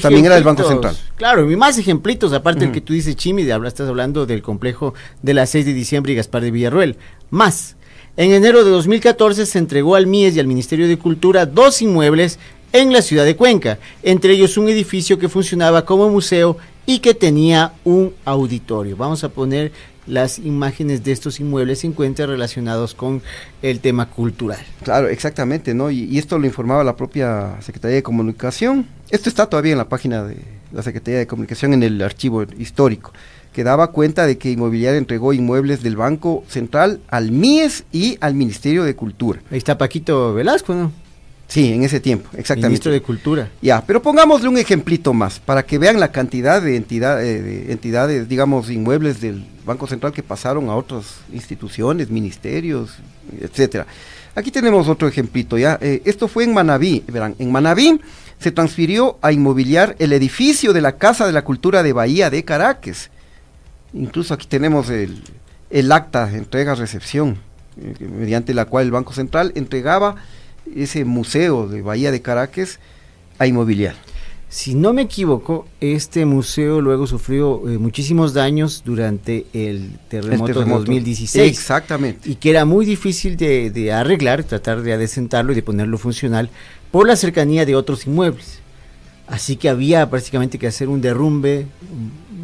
También era del Banco Central. Claro, y más ejemplitos, aparte del que tú dices, Chimi, de estás hablando del complejo de la 6 de diciembre y Gaspar de Villarruel. Más, en enero de 2014 se entregó al MIES y al Ministerio de Cultura dos inmuebles en la ciudad de Cuenca, entre ellos un edificio que funcionaba como museo y que tenía un auditorio. Vamos a poner las imágenes de estos inmuebles se encuentran relacionados con el tema cultural. Claro, exactamente, ¿no? Y, y, esto lo informaba la propia Secretaría de Comunicación. Esto está todavía en la página de la Secretaría de Comunicación en el archivo histórico, que daba cuenta de que Inmobiliaria entregó inmuebles del Banco Central al MIES y al Ministerio de Cultura. Ahí está Paquito Velasco, ¿no? Sí, en ese tiempo, exactamente. Ministro de Cultura. Ya, pero pongámosle un ejemplito más para que vean la cantidad de, entidad, eh, de entidades, digamos, inmuebles del Banco Central que pasaron a otras instituciones, ministerios, etcétera. Aquí tenemos otro ejemplito, ya. Eh, esto fue en Manabí, verán, en Manabí se transfirió a inmobiliar el edificio de la Casa de la Cultura de Bahía de Caracas. Incluso aquí tenemos el, el acta de entrega-recepción, eh, mediante la cual el Banco Central entregaba ese museo de Bahía de Caracas a inmobiliar. Si no me equivoco, este museo luego sufrió eh, muchísimos daños durante el terremoto, el terremoto, de 2016. Exactamente. Y que era muy difícil de, de, arreglar, tratar de adecentarlo y de ponerlo funcional por la cercanía de otros inmuebles. Así que había prácticamente que hacer un derrumbe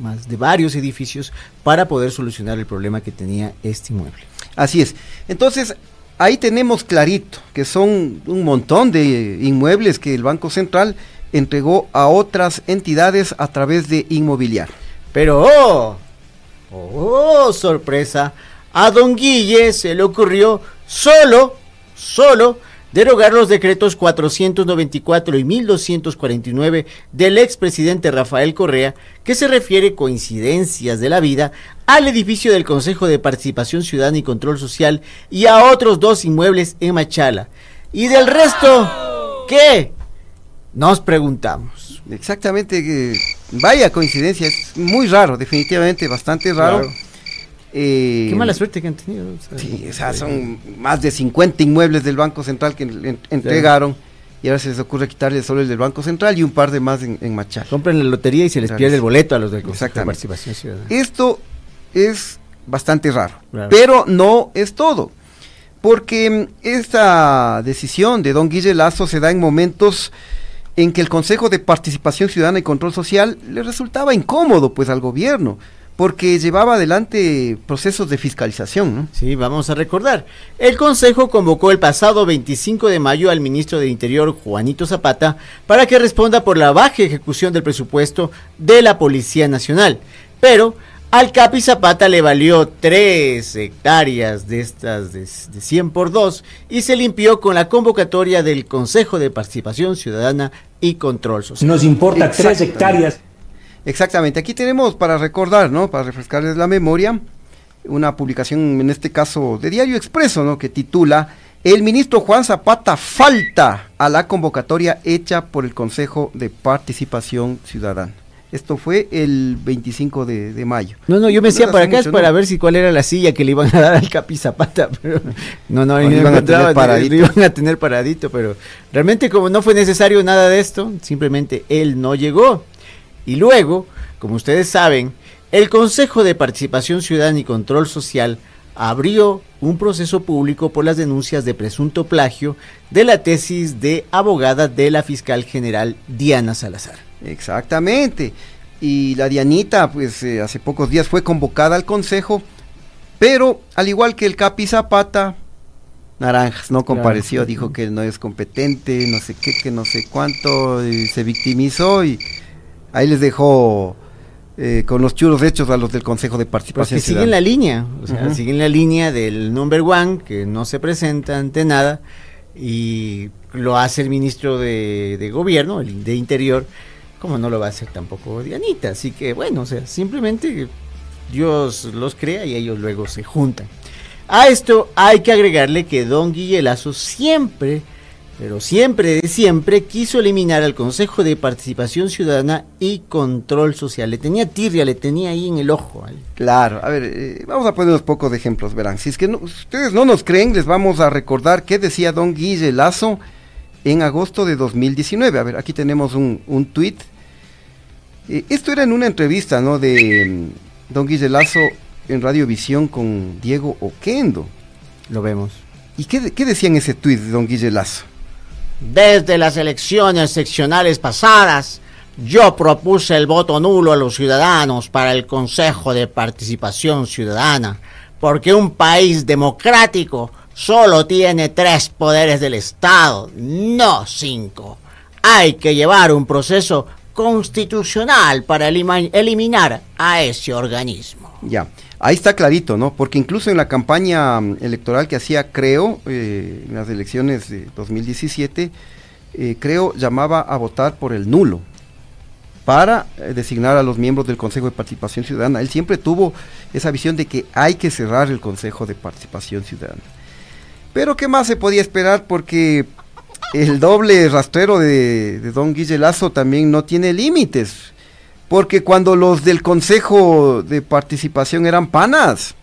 más de varios edificios para poder solucionar el problema que tenía este inmueble. Así es. Entonces, ahí tenemos clarito que son un montón de inmuebles que el Banco Central entregó a otras entidades a través de inmobiliar. Pero, oh, oh, sorpresa, a don Guille se le ocurrió solo, solo, derogar los decretos 494 y 1249 del expresidente Rafael Correa, que se refiere coincidencias de la vida al edificio del Consejo de Participación Ciudadana y Control Social y a otros dos inmuebles en Machala. Y del resto, ¿qué? Nos preguntamos. Exactamente, que vaya coincidencia, es muy raro, definitivamente bastante raro. Claro. Eh, Qué mala suerte que han tenido. O sea, sí, o sea, son más de 50 inmuebles del Banco Central que en, entregaron. Claro. Y ahora se les ocurre quitarle solo el del Banco Central y un par de más en, en Machal. Compren la lotería y se les claro. pierde el boleto a los del Consejo de Participación Ciudadana. Esto es bastante raro. Claro. Pero no es todo. Porque mm, esta decisión de don Guille Lazo se da en momentos en que el Consejo de Participación Ciudadana y Control Social le resultaba incómodo pues al gobierno, porque llevaba adelante procesos de fiscalización, ¿no? Sí, vamos a recordar. El Consejo convocó el pasado 25 de mayo al ministro de Interior, Juanito Zapata, para que responda por la baja ejecución del presupuesto de la Policía Nacional. Pero al Capi Zapata le valió 3 hectáreas de estas de, de 100 por 2 y se limpió con la convocatoria del Consejo de Participación Ciudadana y Control Social. Nos importa 3 Exactamente. hectáreas. Exactamente, aquí tenemos para recordar, ¿no? Para refrescarles la memoria, una publicación en este caso de Diario Expreso, ¿no? Que titula El ministro Juan Zapata falta a la convocatoria hecha por el Consejo de Participación Ciudadana. Esto fue el 25 de, de mayo. No, no, yo me decía No para acá es para ¿no? ver si cuál era la silla que le iban a dar al Capi Zapata, pero no, no, O ahí le no iban a encontraba, tener paradito. iban a tener paradito, pero realmente como no fue necesario nada de esto, simplemente él no llegó. Y luego, como ustedes saben, el Consejo de Participación Ciudadana y Control Social abrió un proceso público por las denuncias de presunto plagio de la tesis de abogada de la fiscal general Diana Salazar. Exactamente. Y la Dianita, pues eh, hace pocos días fue convocada al consejo, pero al igual que el Capi Zapata, Naranjas no compareció, dijo que no es competente, no sé qué, que no sé cuánto, y se victimizó y ahí les dejó eh, con los churos hechos a los del Consejo de Pues Participación que siguen la línea, o sea, siguen la línea del number one, que no se presenta ante nada, y lo hace el ministro de, de gobierno, el de interior, como no lo va a hacer tampoco Dianita. Así que bueno, o sea, simplemente Dios los crea y ellos luego se juntan. A esto hay que agregarle que don Guillelazo siempre, pero siempre de siempre, quiso eliminar al Consejo de Participación Ciudadana y Control Social. Le tenía tirria, le tenía ahí en el ojo. Claro, a ver, eh, vamos a poner unos pocos de ejemplos, verán. Si es que no- ustedes no nos creen, les vamos a recordar qué decía don Guille Lazo en agosto de 2019. A ver, aquí tenemos un, un tuit. Eh, esto era en una entrevista, ¿no? De mm, don Guille Lazo en Radiovisión con Diego Oquendo. Lo vemos. ¿Y qué, qué decía en ese tuit de don Guille Lazo? Desde las elecciones seccionales pasadas, yo propuse el voto nulo a los ciudadanos para el Consejo de Participación Ciudadana, porque un país democrático solo tiene tres poderes del Estado, no cinco. Hay que llevar un proceso constitucional para eliminar a ese organismo. Ya, ahí está clarito, ¿no? Porque incluso en la campaña mm, electoral que hacía Creo, eh, en las elecciones de 2017, eh, Creo llamaba a votar por el nulo para eh, designar a los miembros del Consejo de Participación Ciudadana. Él siempre tuvo esa visión de que hay que cerrar el Consejo de Participación Ciudadana. Pero ¿qué más se podía esperar? Porque el doble rastrero de, de don Guille Lazo también no tiene límites. Porque cuando los del Consejo de Participación eran panas,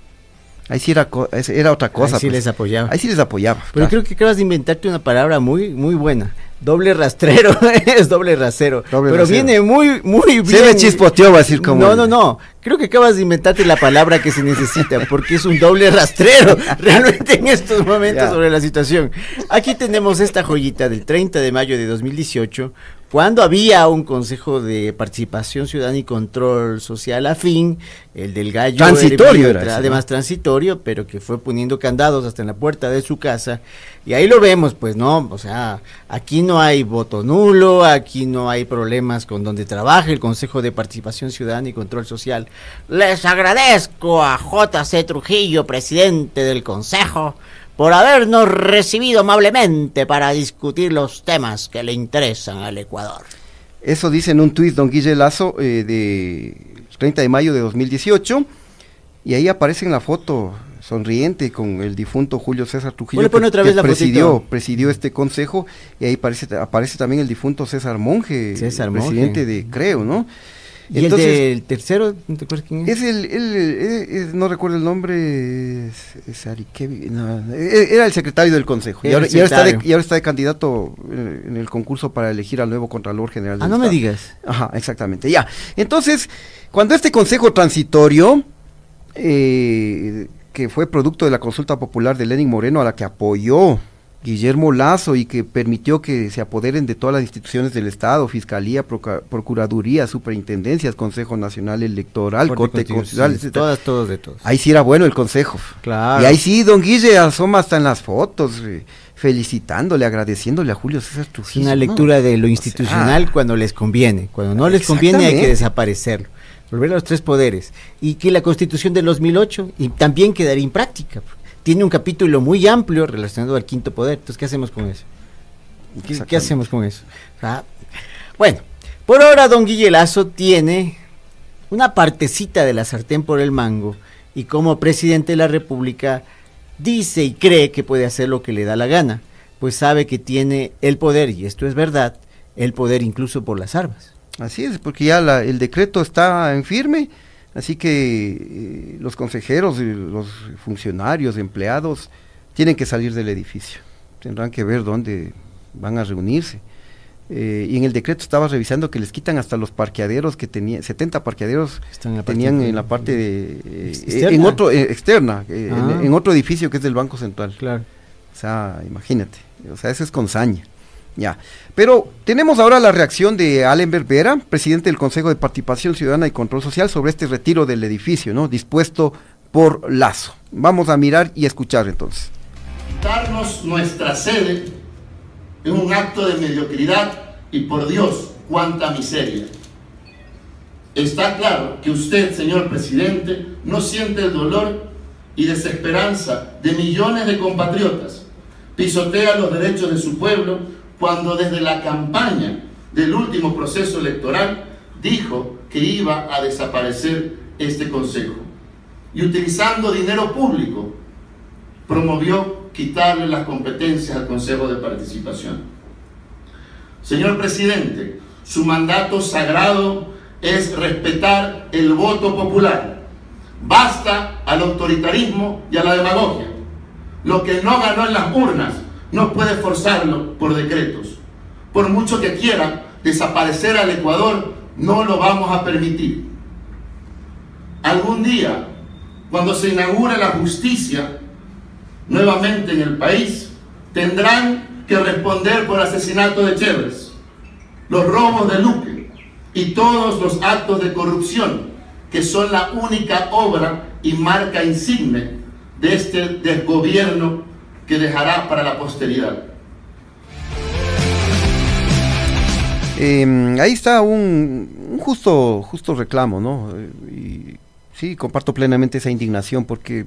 ahí sí era, era otra cosa. Ahí sí pues. les apoyaba. Ahí sí les apoyaba. Pero claro. creo que acabas de inventarte una palabra muy, muy buena. Doble rastrero, es doble rasero. Doble pero rasero. viene muy, muy bien. Se me chispoteó, va a decir como. No, no, no. Creo que acabas de inventarte la palabra que se necesita, porque es un doble rastrero realmente en estos momentos Ya. sobre la situación. Aquí tenemos esta joyita del 30 de mayo de 2018, cuando había un Consejo de Participación Ciudadana y Control Social afín, el del gallo. Transitorio era ¿no? Además, transitorio, pero que fue poniendo candados hasta en la puerta de su casa. Y ahí lo vemos, pues, ¿no? O sea, aquí no hay voto nulo, aquí no hay problemas con donde trabaja el Consejo de Participación Ciudadana y Control Social. Les agradezco a JC Trujillo, presidente del Consejo, por habernos recibido amablemente para discutir los temas que le interesan al Ecuador. Eso dice en un tuit don Guille Lazo eh, de 30 de mayo de 2018. Y ahí aparece en la foto sonriente con el difunto Julio César Trujillo. Ponle que- otra que vez la presidió, fotito. presidió este consejo. Y ahí aparece, aparece también el difunto César Monge, César Monge. presidente de Creo, ¿no? ¿Y el tercero? ¿No te acuerdas quién es? Es el, el- no recuerdo el nombre, es, es no, eh, era el secretario del consejo. Y ahora, el y ahora está de, secretario. y ahora está de candidato eh, en el concurso para elegir al nuevo Contralor General Ah, del no me digas. Ajá, exactamente, ya. Entonces, cuando este consejo transitorio eh, que fue producto de la consulta popular de Lenin Moreno a la que apoyó Guillermo Lazo y que permitió que se apoderen de todas las instituciones del Estado, Fiscalía, Proca- Procuraduría, Superintendencias, Consejo Nacional Electoral, Corte Constitucional, todas, todos de todos. Ahí sí era bueno el consejo. Claro. Y ahí sí, don Guille asoma hasta en las fotos, eh, felicitándole, agradeciéndole a Julio César Es Trujillo. una ¿no? lectura de lo institucional cuando les conviene. Cuando no les conviene hay que desaparecerlo. Volver a los tres poderes. Y que la constitución del 2008 y también quedaría impráctica. Tiene un capítulo muy amplio relacionado al quinto poder. Entonces, ¿qué hacemos con eso? ¿Qué, hacemos con eso? Ah, bueno, por ahora don Guille Lazo tiene una partecita de la sartén por el mango y como presidente de la República dice y cree que puede hacer lo que le da la gana, pues sabe que tiene el poder, y esto es verdad, el poder incluso por las armas. Así es, porque ya la- el decreto está en firme, así que eh, los consejeros, y los funcionarios, empleados, tienen que salir del edificio. Tendrán que ver dónde van a reunirse. Eh, y en el decreto estaba revisando que les quitan hasta los parqueaderos que tenían, 70 parqueaderos Están en la parte tenían en la parte de, eh, Ex- eh, externa. en otro eh, externa, eh, Ah. en, en otro edificio que es del Banco Central. Claro. O sea, imagínate, o sea, eso es con saña. Ya. Pero tenemos ahora la reacción de Allen Berbera, presidente del Consejo de Participación Ciudadana y Control Social, sobre este retiro del edificio, ¿no? Dispuesto por Lazo. Vamos a mirar y escuchar entonces. Quitarnos nuestra sede es un acto de mediocridad y por Dios, cuánta miseria. Está claro que usted, señor presidente, no siente el dolor y desesperanza de millones de compatriotas. Pisotea los derechos de su pueblo cuando desde la campaña del último proceso electoral dijo que iba a desaparecer este consejo. Y utilizando dinero público promovió quitarle las competencias al Consejo de Participación. Señor presidente, su mandato sagrado es respetar el voto popular. Basta al autoritarismo y a la demagogia. Lo que no ganó en las urnas no puede forzarlo por decretos. Por mucho que quiera desaparecer al Ecuador, no lo vamos a permitir. Algún día, cuando se inaugure la justicia nuevamente en el país, tendrán que responder por el asesinato de Chévez, los robos de Luque y todos los actos de corrupción que son la única obra y marca insigne de este desgobierno que dejará para la posteridad. Eh, ahí está un, un justo, justo reclamo, ¿no? Y sí, comparto plenamente esa indignación porque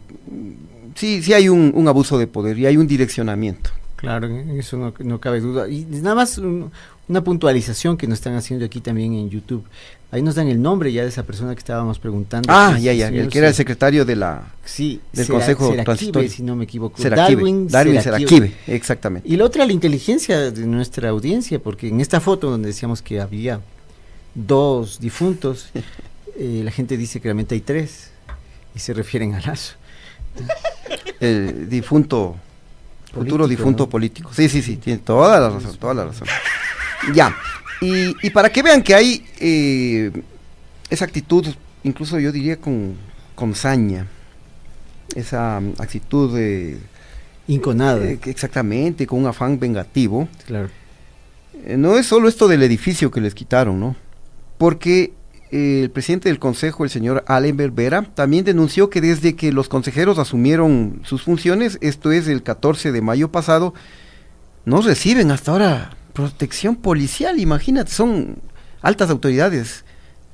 sí, sí hay un, un abuso de poder y hay un direccionamiento. Claro, eso no, no cabe duda. Y nada más un- una puntualización que nos están haciendo aquí también en YouTube. Ahí nos dan el nombre ya de esa persona que estábamos preguntando. Ah, ya, ya, el que era el secretario de la, Sí, del Sera- Consejo Seraquibe, Transitorio. si no me equivoco. Darwin Darwin exactamente. Y la otra, la inteligencia de nuestra audiencia, porque en esta foto donde decíamos que había dos difuntos, eh, la gente dice que realmente hay tres y se refieren a Lazo. El difunto, futuro difunto ¿no? político. Sí, sí, sí, tiene toda la razón, toda la razón. Ya, y, y para que vean que hay eh, esa actitud, incluso yo diría con, con saña, esa mm, actitud de... Inconada. eh, exactamente, con un afán vengativo. Claro. Eh, no es solo esto del edificio que les quitaron, ¿no? Porque eh, el presidente del consejo, el señor Allen Berbera, también denunció que desde que los consejeros asumieron sus funciones, esto es el 14 de mayo pasado, no reciben hasta ahora protección policial, imagínate, son altas autoridades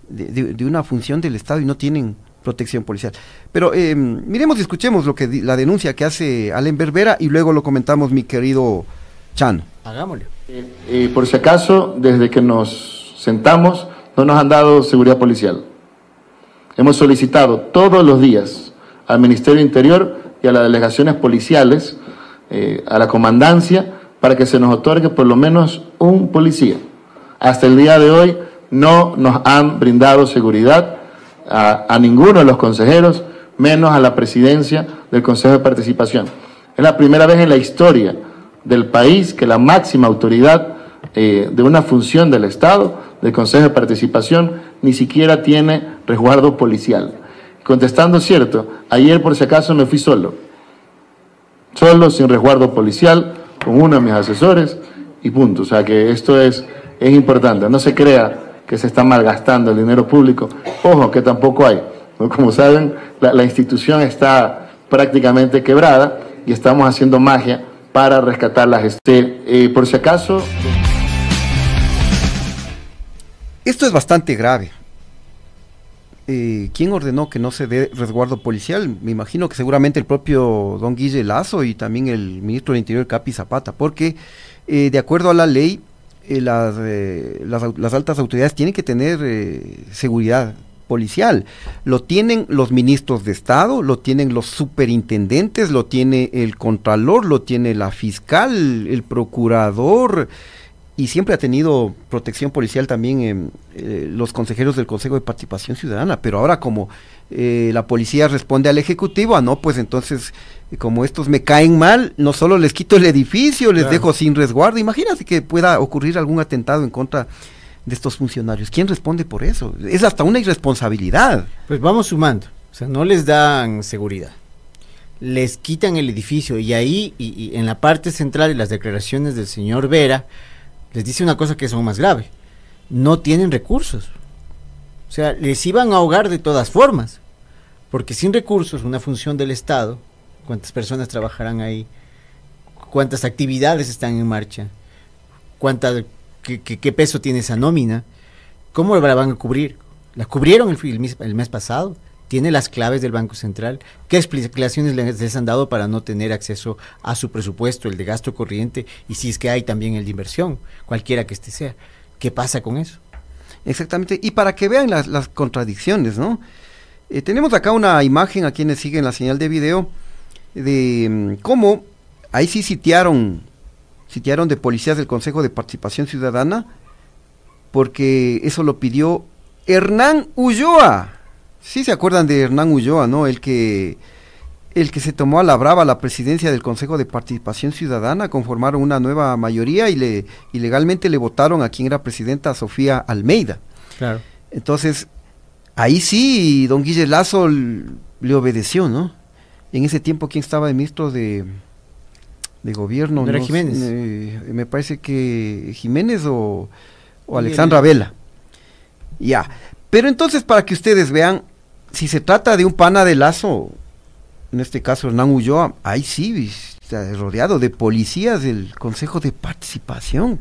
de, de- de una función del Estado y no tienen protección policial. Pero eh, miremos y escuchemos lo que di- la denuncia que hace Allen Berbera y luego lo comentamos mi querido Chano. Hagámosle. Eh, por si acaso, desde que nos sentamos, no nos han dado seguridad policial. Hemos solicitado todos los días al Ministerio Interior y a las delegaciones policiales, eh, a la comandancia, para que se nos otorgue por lo menos un policía. Hasta el día de hoy no nos han brindado seguridad a, ninguno de los consejeros, menos a la presidencia del Consejo de Participación. Es la primera vez en la historia del país que la máxima autoridad eh, de una función del Estado, del Consejo de Participación, ni siquiera tiene resguardo policial. Contestando cierto, ayer por si acaso me fui solo. Solo, sin resguardo policial, con uno de mis asesores y punto. O sea que esto es, es importante. No se crea que se está malgastando el dinero público. Ojo, que tampoco hay. Como saben, la, la institución está prácticamente quebrada y estamos haciendo magia para rescatarlas. Este, eh, por si acaso... Esto es bastante grave. Eh, ¿Quién ordenó que no se dé resguardo policial? Me imagino que seguramente el propio don Guille Lazo y también el ministro del Interior Capi Zapata, porque eh, de acuerdo a la ley, eh, las, las, altas autoridades tienen que tener seguridad policial. Lo tienen los ministros de Estado, lo tienen los superintendentes, lo tiene el contralor, lo tiene la fiscal, el procurador, y siempre ha tenido protección policial también en eh, los consejeros del Consejo de Participación Ciudadana, pero ahora como eh, la policía responde al Ejecutivo, ah, no, pues entonces, eh, como estos me caen mal, no solo les quito el edificio, les Claro. dejo sin resguardo, imagínate que pueda ocurrir algún atentado en contra de estos funcionarios. ¿Quién responde por eso? Es hasta una irresponsabilidad. Pues vamos sumando. O sea, no les dan seguridad. Les quitan el edificio y ahí, y, y en la parte central de las declaraciones del señor Vera, les dice una cosa que es aún más grave. No tienen recursos. O sea, les iban a ahogar de todas formas. Porque sin recursos, una función del Estado, cuántas personas trabajarán ahí, cuántas actividades están en marcha, cuánta, qué, peso tiene esa nómina, ¿cómo la van a cubrir? ¿La cubrieron el, el mes, el mes pasado? ¿Tiene las claves del Banco Central? ¿Qué explicaciones les, han dado para no tener acceso a su presupuesto, el de gasto corriente, y si es que hay también el de inversión, cualquiera que este sea? ¿Qué pasa con eso? Exactamente, y para que vean las, las contradicciones, ¿no? Eh, tenemos acá una imagen a quienes siguen la señal de video de mm, cómo ahí sí sitiaron, sitiaron de policías del Consejo de Participación Ciudadana, porque eso lo pidió Hernán Ulloa. Sí se acuerdan de Hernán Ulloa, ¿no? El que el que se tomó a la brava la presidencia del Consejo de Participación Ciudadana, conformaron una nueva mayoría y le y legalmente le votaron a quien era presidenta Sofía Almeida. Claro. Entonces, ahí sí, don Guille Lazo le obedeció, ¿no? En ese tiempo, ¿quién estaba de ministro de, de gobierno? ¿No era No Jiménez? eh, me parece que Jiménez o, o. Alexandra Vela. Ya. Pero entonces, para que ustedes vean, si se trata de un pana de Lazo, en este caso Hernán Ulloa, ahí sí, está rodeado de policías del Consejo de Participación.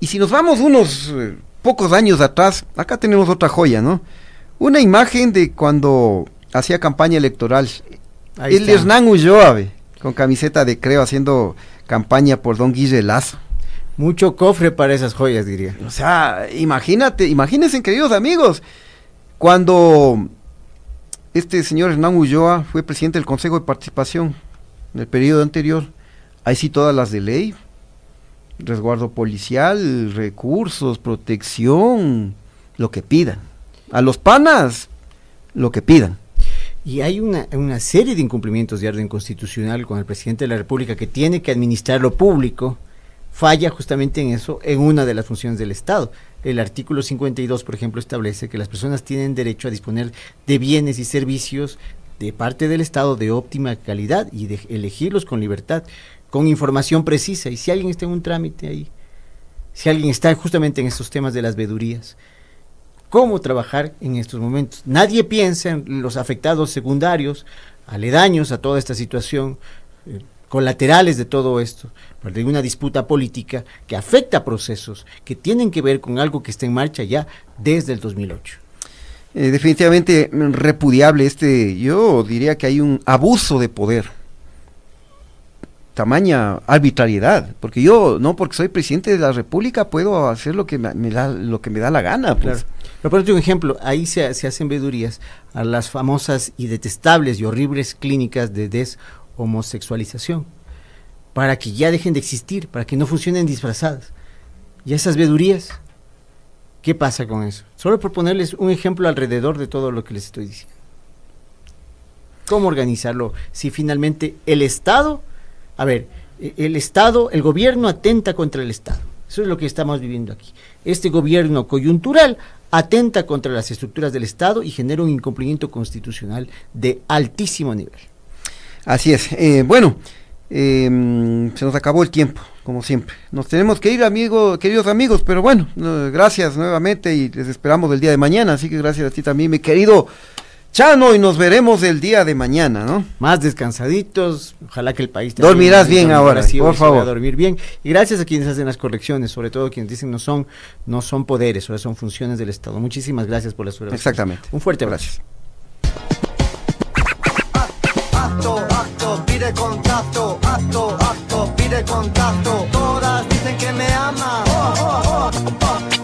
Y si nos vamos unos eh, pocos años atrás, acá tenemos otra joya, ¿no? Una imagen de cuando hacía campaña electoral. Ahí el está. Hernán Ulloa, ve, con camiseta de creo, haciendo campaña por don Guille Lazo. Mucho cofre para esas joyas, diría. O sea, imagínate, imagínense, queridos amigos, cuando este señor Hernán Ulloa fue presidente del Consejo de Participación en el periodo anterior, ahí sí todas las de ley, resguardo policial, recursos, protección, lo que pidan. A los panas, lo que pidan. Y hay una, una serie de incumplimientos de orden constitucional con el presidente de la República que tiene que administrar lo público, falla justamente en eso, en una de las funciones del Estado. El artículo 52, por ejemplo, establece que las personas tienen derecho a disponer de bienes y servicios de parte del Estado de óptima calidad y de elegirlos con libertad, con información precisa. Y si alguien está en un trámite ahí, si alguien está justamente en estos temas de las vedurías, cómo trabajar en estos momentos. Nadie piensa en los afectados secundarios, aledaños a toda esta situación, eh, colaterales de todo esto, de una disputa política que afecta a procesos que tienen que ver con algo que está en marcha ya desde el 2008. Eh, definitivamente repudiable este, yo diría que hay un abuso de poder, tamaña arbitrariedad, porque yo no porque soy presidente de la República puedo hacer lo que me, me da lo que me da la gana, pues. Claro. Pero por un ejemplo, ahí se, se hacen vedurías a las famosas y detestables y horribles clínicas de deshomosexualización, para que ya dejen de existir, para que no funcionen disfrazadas. Y esas vedurías, ¿qué pasa con eso? Solo por ponerles un ejemplo alrededor de todo lo que les estoy diciendo. ¿Cómo organizarlo? Si finalmente el Estado, a ver, e- el Estado, el gobierno atenta contra el Estado. Eso es lo que estamos viviendo aquí. Este gobierno coyuntural atenta contra las estructuras del Estado y genera un incumplimiento constitucional de altísimo nivel. Así es. Eh, bueno, eh, se nos acabó el tiempo, como siempre. Nos tenemos que ir, amigos, queridos amigos, pero bueno, no, gracias nuevamente y les esperamos el día de mañana. Así que gracias a ti también, mi querido Chano, y nos veremos el día de mañana, ¿no? Más descansaditos, ojalá que el país... Dormirás bien ahora, sí, por favor. A dormir bien. Y gracias a quienes hacen las correcciones, sobre todo quienes dicen no son, no son poderes, son funciones del Estado. Muchísimas gracias por observaciones. Exactamente. Un fuerte abrazo acto, acto, pide contacto, acto, acto, pide contacto. Todas dicen que me ama. Oh, oh, oh.